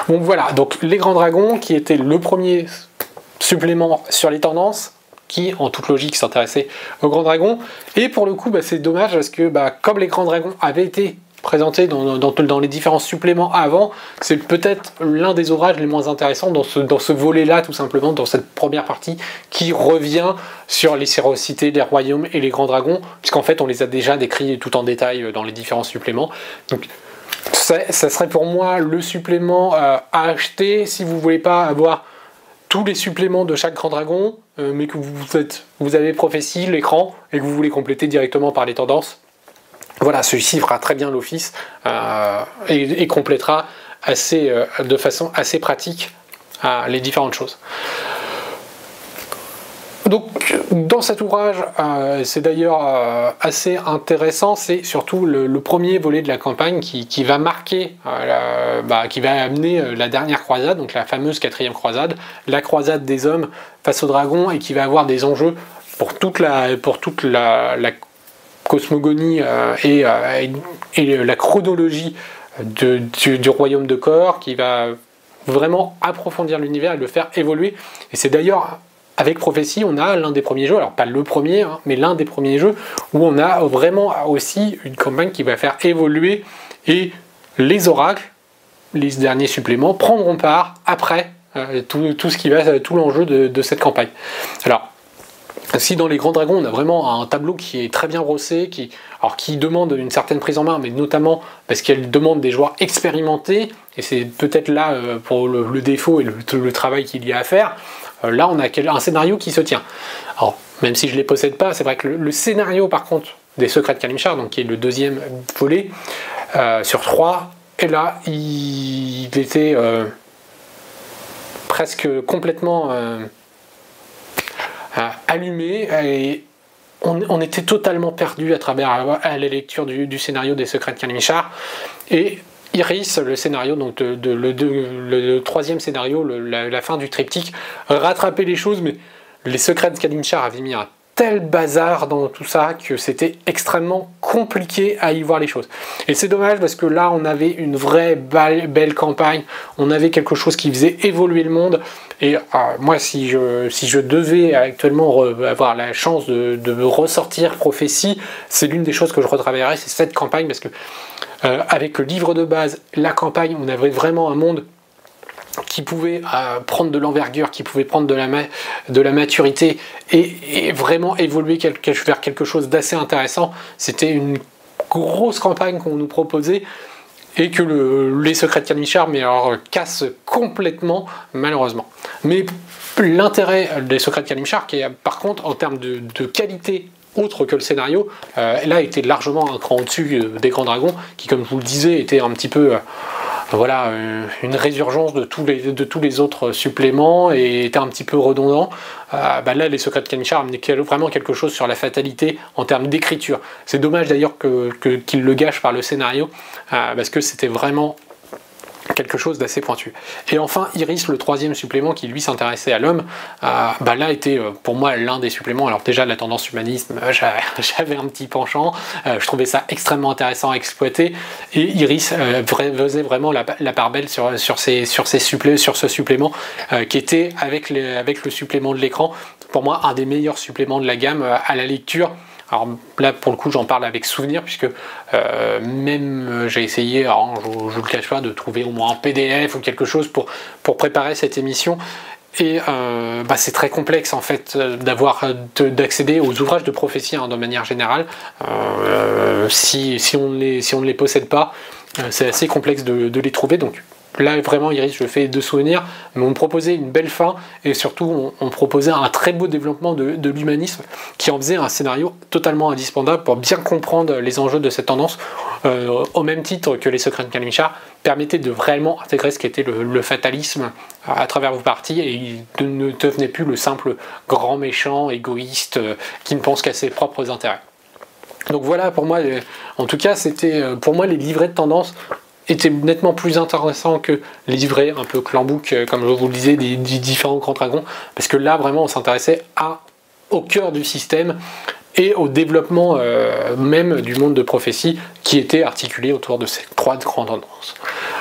Donc voilà, donc les grands dragons qui étaient le premier supplément sur les tendances qui, en toute logique, s'intéressait aux grands dragons. Et pour le coup, bah, c'est dommage parce que bah, comme les grands dragons avaient été présenté dans, dans, les différents suppléments avant, c'est peut-être l'un des ouvrages les moins intéressants dans ce, dans ce volet-là, tout simplement, dans cette première partie, qui revient sur les sérocités, les royaumes et les grands dragons, puisqu'en fait on les a déjà décrits tout en détail dans les différents suppléments. Donc ça, serait pour moi le supplément euh, à acheter si vous voulez pas avoir tous les suppléments de chaque grand dragon, euh, mais que vous, vous avez prophétie, l'écran, et que vous voulez compléter directement par les tendances voilà, celui-ci fera très bien l'office euh, et, complétera assez, euh, de façon assez pratique euh, les différentes choses. Donc, dans cet ouvrage, c'est d'ailleurs assez intéressant, c'est surtout le, premier volet de la campagne qui, va marquer, bah, qui va amener la dernière croisade, donc la fameuse quatrième croisade, la croisade des hommes face aux dragons, et qui va avoir des enjeux pour toute la, cosmogonie euh, euh, et, la chronologie du, royaume de Kor qui va vraiment approfondir l'univers et le faire évoluer. Et c'est d'ailleurs avec Prophétie, on a l'un des premiers jeux, alors pas le premier, hein, mais l'un des premiers jeux où on a vraiment aussi une campagne qui va faire évoluer et les oracles, les derniers suppléments, prendront part après euh, tout, ce qui va, tout l'enjeu de, de, cette campagne. Alors, si dans les grands dragons, on a vraiment un tableau qui est très bien brossé, qui, alors, qui demande une certaine prise en main, mais notamment parce qu'elle demande des joueurs expérimentés, et c'est peut-être là euh, pour le, défaut et le, travail qu'il y a à faire, euh, là on a un scénario qui se tient. Alors, même si je ne les possède pas, c'est vrai que le, scénario par contre des Secrets de Kalimchar, donc qui est le deuxième volet, euh, sur trois, et là il était presque complètement allumé et on, était totalement perdu à travers la lecture du, scénario des Secrets de Kalimichar. Et Iris, le scénario, donc le, troisième scénario, la, fin du triptyque, rattrapait les choses, mais les Secrets de Kalimchar avaient mis un tel bazar dans tout ça que c'était extrêmement compliqué à y voir les choses. Et c'est dommage parce que là, on avait une vraie belle, campagne, on avait quelque chose qui faisait évoluer le monde. Et ah, moi, si je, devais actuellement avoir la chance de, ressortir Prophétie, c'est l'une des choses que je retravaillerais, c'est cette campagne parce que euh, avec le livre de base, la campagne, on avait vraiment un monde qui pouvait euh, prendre de l'envergure, qui pouvait prendre de de la maturité et, vraiment évoluer vers quelque chose d'assez intéressant. C'était une grosse campagne qu'on nous proposait et que les secrets de Kalmichar mais alors, cassent complètement malheureusement. Mais l'intérêt des secrets de Kalimchar, qui est par contre en termes de, qualité autre que le scénario, euh, là était largement un cran au-dessus euh, des Grands Dragons, qui comme je vous le disais était un petit peu voilà, euh, une résurgence de tous, les, de tous les autres suppléments et était un petit peu redondant. Euh, bah là, les secrets de Kamichar amenaient vraiment quelque chose sur la fatalité en termes d'écriture. C'est dommage d'ailleurs qu'ils que, le gâchent par le scénario, parce que c'était vraiment quelque chose d'assez pointu. Et enfin, Iris, le troisième supplément qui lui s'intéressait à l'homme, euh, bah là était euh, pour moi l'un des suppléments. Alors déjà la tendance humanisme, euh, j'avais un petit penchant, je trouvais ça extrêmement intéressant à exploiter. Et Iris faisait vraiment la, part belle sur, ce supplément qui était avec le supplément de l'écran, pour moi un des meilleurs suppléments de la gamme à la lecture. Alors là, pour le coup, j'en parle avec souvenir, puisque euh, même euh, j'ai essayé, je ne le cache pas, de trouver au moins un PDF ou quelque chose pour, préparer cette émission. Et euh, bah, c'est très complexe en fait d'accéder aux ouvrages de prophétie hein, de manière générale. si on ne les possède pas, c'est assez complexe de, de les trouver. Donc Là, vraiment, Iris, je fais deux souvenirs, mais on proposait une belle fin et surtout, on, proposait un très beau développement de, l'humanisme qui en faisait un scénario totalement indispensable pour bien comprendre les enjeux de cette tendance, euh, au même titre que les secrets de Kalmicha permettait de réellement intégrer ce qu'était le, le, fatalisme à, travers vos parties et ne devenait plus le simple grand méchant égoïste euh, qui ne pense qu'à ses propres intérêts. Donc voilà, pour moi, en tout cas, c'était euh, pour moi les livrets de tendance était nettement plus intéressant que les livrets un peu clambook, euh, comme je vous le disais, des, différents grands dragons, parce que là vraiment on s'intéressait au cœur du système et au développement euh, même du monde de prophétie qui était articulé autour de ces trois grandes tendances.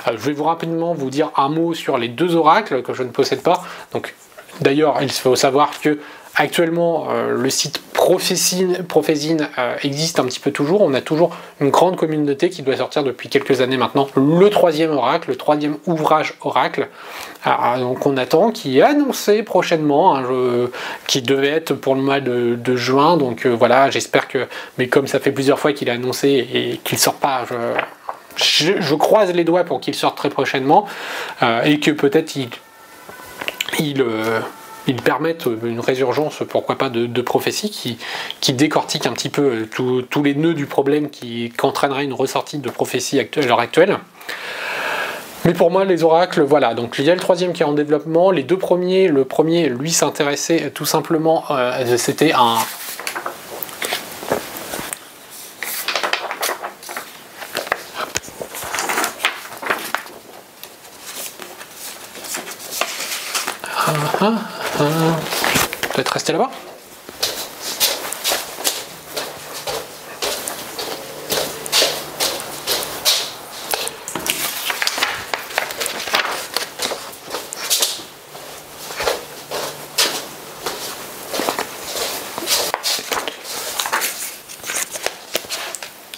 Euh, je vais vous rapidement vous dire un mot sur les deux oracles que je ne possède pas. Donc d'ailleurs, il faut savoir que Actuellement, euh, le site Prophésine, euh, existe un petit peu toujours. On a toujours une grande communauté qui doit sortir depuis quelques années maintenant. Le troisième oracle, le troisième ouvrage oracle. Ah, donc on attend, qui est annoncé prochainement, qui devait être pour le mois de, juin. Donc euh, voilà, j'espère que. Mais comme ça fait plusieurs fois qu'il est annoncé et qu'il sort pas, je, croise les doigts pour qu'il sorte très prochainement et que peut-être il ils permettent une résurgence, pourquoi pas, de, prophétie qui, qui, décortique un petit peu tous les nœuds du problème qui, entraînerait une ressortie de prophétie à l'heure actuelle. Mais pour moi, les oracles, voilà. Donc il y a le troisième qui est en développement. Les deux premiers, le premier, lui, s'intéressait tout simplement, euh, c'était un, ah, Peut-être rester là-bas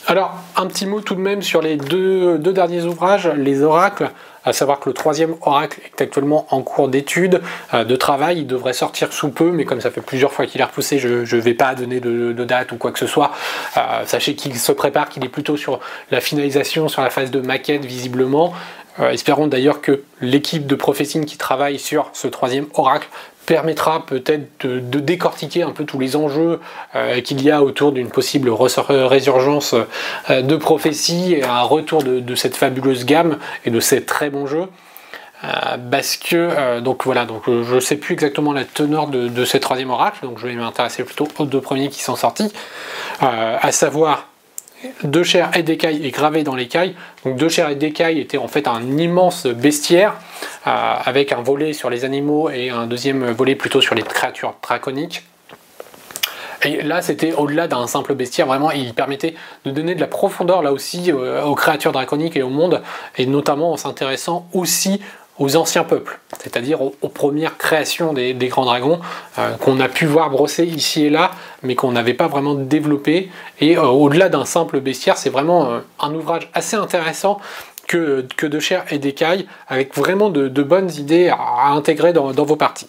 Alors, un petit mot tout de même sur les deux derniers ouvrages, les oracles à savoir que le troisième oracle est actuellement en cours d'étude, euh, de travail, il devrait sortir sous peu, mais comme ça fait plusieurs fois qu'il est repoussé, je ne vais pas donner de, date ou quoi que ce soit. Euh, sachez qu'il se prépare, qu'il est plutôt sur la finalisation, sur la phase de maquette visiblement. Euh, espérons d'ailleurs que l'équipe de Professing qui travaille sur ce troisième oracle permettra peut-être de, décortiquer un peu tous les enjeux euh, qu'il y a autour d'une possible résurgence euh, de prophétie et un retour de, cette fabuleuse gamme et de ces très bons jeux. Euh, parce que, donc voilà, donc je ne sais plus exactement la teneur de, de ce troisième oracle, donc je vais m'intéresser plutôt aux deux premiers qui sont sortis, à savoir deux chairs et d'écailles est gravé dans l'écaille. Donc deux chairs et d'écailles était en fait un immense bestiaire euh, avec un volet sur les animaux et un deuxième volet plutôt sur les créatures draconiques. Et là, c'était au-delà d'un simple bestiaire, vraiment, il permettait de donner de la profondeur là aussi euh, aux créatures draconiques et au monde, et notamment en s'intéressant aussi aux anciens peuples, c'est-à-dire aux, premières créations des, grands dragons euh, qu'on a pu voir brosser ici et là, mais qu'on n'avait pas vraiment développé. Et euh, au-delà d'un simple bestiaire, c'est vraiment euh, un ouvrage assez intéressant que, de chair et d'écailles, avec vraiment de, bonnes idées à, intégrer dans, vos parties.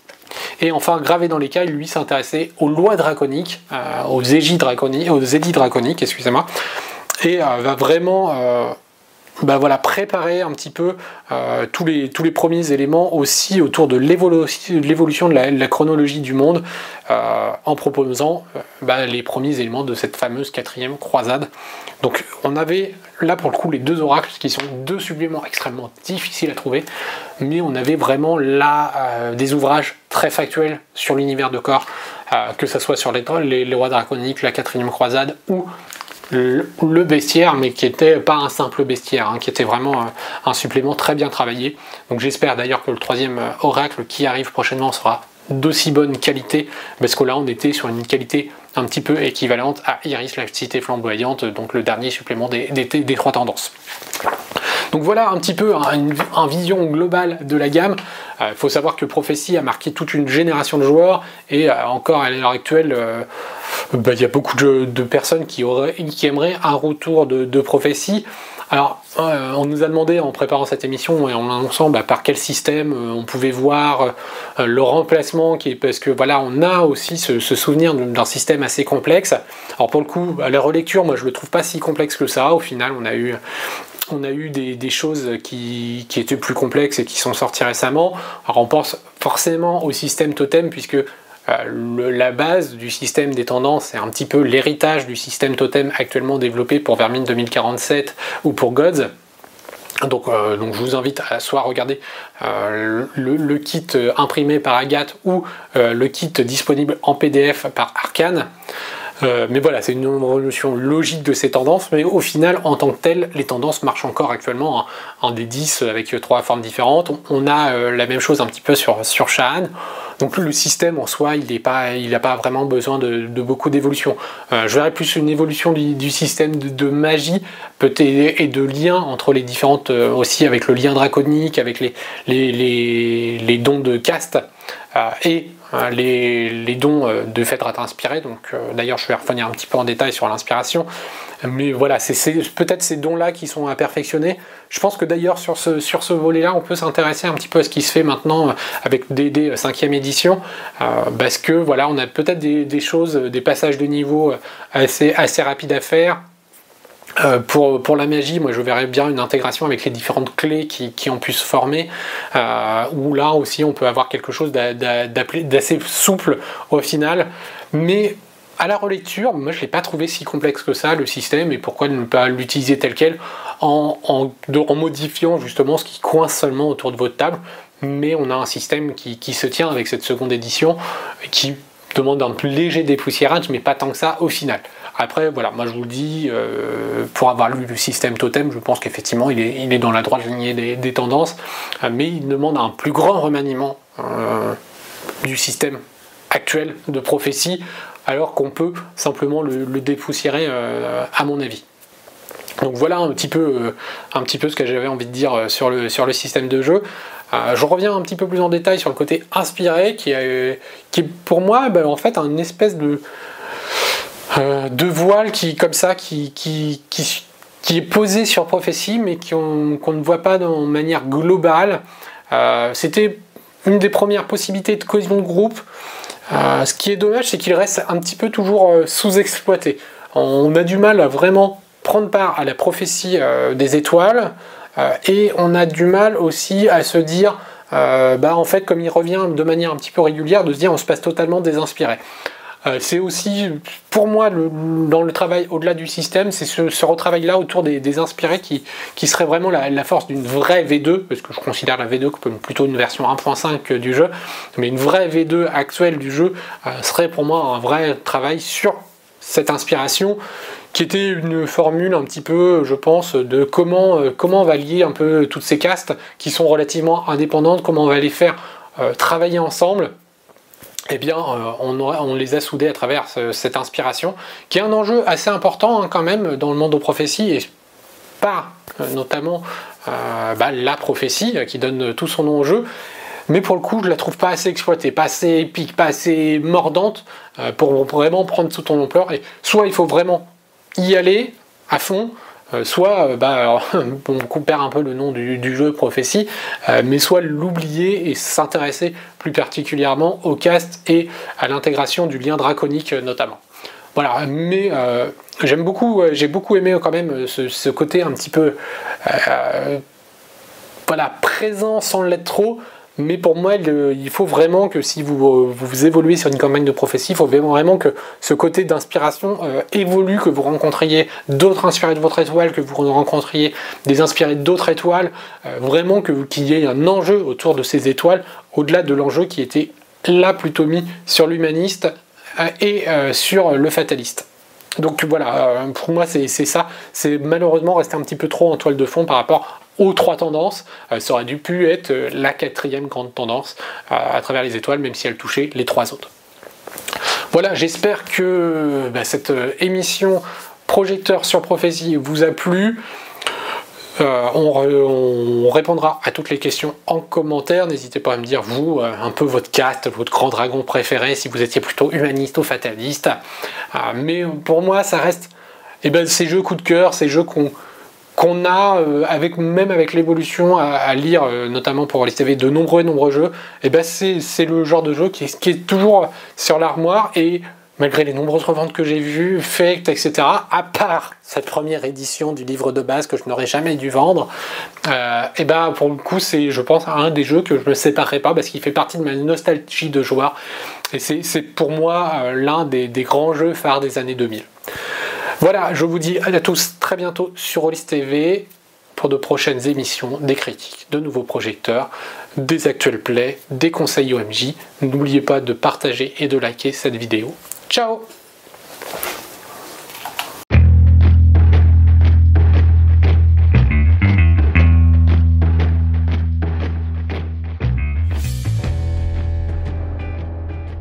Et enfin, gravé dans l'écaille, lui s'intéressait aux lois draconiques, aux égis draconiques, aux édits draconiques, excusez-moi, et va vraiment bah voilà, préparer un petit peu euh, tous, les, tous les premiers éléments aussi autour de l'évolution de, la, chronologie du monde euh, en proposant euh, bah, les premiers éléments de cette fameuse quatrième croisade. Donc on avait là pour le coup les deux oracles qui sont deux suppléments extrêmement difficiles à trouver, mais on avait vraiment là des ouvrages très factuels sur l'univers de corps, que ce soit sur les, les rois draconiques, la quatrième croisade ou le bestiaire, mais qui n'était pas un simple bestiaire, hein, qui était vraiment un supplément très bien travaillé. Donc j'espère d'ailleurs que le troisième euh, oracle qui arrive prochainement sera d'aussi bonne qualité, parce que là on était sur une qualité un petit peu équivalente à Iris, la cité flamboyante, donc le dernier supplément des, des, trois tendances. Donc voilà un petit peu une, vision globale de la gamme. Il euh, faut savoir que Prophecy a marqué toute une génération de joueurs et euh, encore à l'heure actuelle, bah, il y a beaucoup de, personnes qui, aimeraient un retour de, de prophétie. Alors, euh, on nous a demandé en préparant cette émission et en annonçant bah, par quel système euh, on pouvait voir euh, le remplacement, qui est, parce que voilà, on a aussi ce, souvenir d'un système assez complexe. Alors pour le coup, à la relecture, moi je le trouve pas si complexe que ça. Au final, on a eu on a eu des, choses qui, étaient plus complexes et qui sont sorties récemment. Alors on pense forcément au système totem puisque euh, la base du système des tendances c'est un petit peu l'héritage du système totem actuellement développé pour Vermine 2047 ou pour Gods. Donc, euh, donc, je vous invite à soit regarder euh, le, kit imprimé par Agathe ou le kit disponible en PDF par Arkane. mais voilà, c'est une évolution logique de ces tendances, mais au final, en tant que tel, les tendances marchent encore actuellement en, D10 avec trois formes différentes. On, a la même chose un petit peu sur, sur Shahan. Donc le système en soi, il n'a pas, pas, vraiment besoin de, beaucoup d'évolution. Euh, je verrais plus une évolution du, système de, magie peut et de lien entre les différentes, euh, aussi avec le lien draconique, avec les, les, dons de caste euh, et les, dons de fait inspiré. Donc d'ailleurs, je vais revenir un petit peu en détail sur l'inspiration. Mais voilà, c'est peut-être ces dons-là qui sont à perfectionner. Je pense que d'ailleurs sur ce, sur ce volet-là, on peut s'intéresser un petit peu à ce qui se fait maintenant euh, avec DD 5e édition, euh, parce que voilà, on a peut-être des, choses, des passages de niveau euh, assez, assez rapides à faire. Pour, pour, la magie, moi je verrais bien une intégration avec les différentes clés qui, qui ont pu se former, où là aussi on peut avoir quelque chose d'assez souple au final, mais à la relecture, moi je l'ai pas trouvé si complexe que ça le système et pourquoi ne pas l'utiliser tel quel en, modifiant justement ce qui coince seulement autour de votre table. Mais on a un système qui, se tient avec cette seconde édition qui demande un léger dépoussiérage, mais pas tant que ça au final. Après, voilà, moi je vous le dis, euh, pour avoir lu le système totem, je pense qu'effectivement il est, il est, dans la droite lignée des, tendances, euh, mais il demande un plus grand remaniement euh, du système actuel de prophétie alors qu'on peut simplement le, dépoussiérer à mon avis. Donc voilà un petit peu, un petit peu ce que j'avais envie de dire sur le, sur le système de jeu. je reviens un petit peu plus en détail sur le côté inspiré qui, est, qui pour moi ben, en fait une espèce de, de voile qui comme ça qui, est posé sur prophétie mais qu'on ne voit pas de manière globale. C'était une des premières possibilités de cohésion de groupe. Euh, ce qui est dommage, c'est qu'il reste un petit peu toujours euh, sous-exploité. On a du mal à vraiment prendre part à la prophétie euh, des étoiles et on a du mal aussi à se dire, bah en fait, comme il revient de manière un petit peu régulière, de se dire on se passe totalement désinspiré. Euh, c'est aussi, pour moi, dans le travail au-delà du système, c'est ce, retravail-là autour des, inspirés qui, serait vraiment la, force d'une vraie V2, parce que je considère la V2 comme plutôt une version 1.5 du jeu, mais une vraie V2 actuelle du jeu euh, serait pour moi un vrai travail sur cette inspiration qui était une formule un petit peu, je pense, de comment, euh, comment on va lier un peu toutes ces castes qui sont relativement indépendantes, comment on va les faire travailler ensemble eh bien, euh, on, les a soudés à travers cette inspiration, qui est un enjeu assez important hein, quand même dans le monde aux prophéties, et pas euh, notamment euh, bah, la prophétie qui donne tout son nom au jeu. Mais pour le coup, je la trouve pas assez exploitée, pas assez épique, pas assez mordante pour vraiment prendre tout ton ampleur. Et soit il faut vraiment y aller à fond, euh, soit euh, bah, on perd un peu le nom du, jeu prophétie, euh, mais soit l'oublier et s'intéresser plus particulièrement au cast et à l'intégration du lien draconique notamment. Voilà, mais j'aime beaucoup, j'ai beaucoup aimé quand même ce, côté un petit peu présent sans l'être trop, mais pour moi, il faut vraiment que si vous, vous, évoluez sur une campagne de prophétie, il faut vraiment que ce côté d'inspiration euh, évolue, que vous rencontriez d'autres inspirés de votre étoile, que vous rencontriez des inspirés d'autres étoiles, euh, vraiment qu'il y ait un enjeu autour de ces étoiles, au-delà de l'enjeu qui était là plutôt mis sur l'humaniste euh, et sur le fataliste. Donc voilà, pour moi c'est ça, c'est malheureusement resté un petit peu trop en toile de fond par rapport aux trois tendances, euh, ça aurait dû pu être euh, la quatrième grande tendance euh, à travers les étoiles, même si elle touchait les trois autres. Voilà, j'espère que bah, cette émission projecteur sur prophétie vous a plu. on, répondra à toutes les questions en commentaire. N'hésitez pas à me dire, vous, un peu votre cast, votre grand dragon préféré, si vous étiez plutôt humaniste ou fataliste. mais pour moi, ça reste eh ben, ces jeux coup de cœur, ces jeux qu'on qu'on a, euh, avec, même avec l'évolution à, lire, euh, notamment pour les TV, de nombreux et nombreux jeux, et eh ben c'est le genre de jeu qui est, toujours sur l'armoire et malgré les nombreuses reventes que j'ai vues, faites, etc., à part cette première édition du livre de base que je n'aurais jamais dû vendre, et euh, eh ben pour le coup c'est je pense un des jeux que je ne séparerai pas parce qu'il fait partie de ma nostalgie de joueur et c'est pour moi l'un des, des grands jeux phares des années 2000. Voilà, je vous dis à tous très bientôt sur Rollis TV pour de prochaines émissions, des critiques, de nouveaux projecteurs, des actuels plays, des conseils OMJ. N'oubliez pas de partager et de liker cette vidéo. Ciao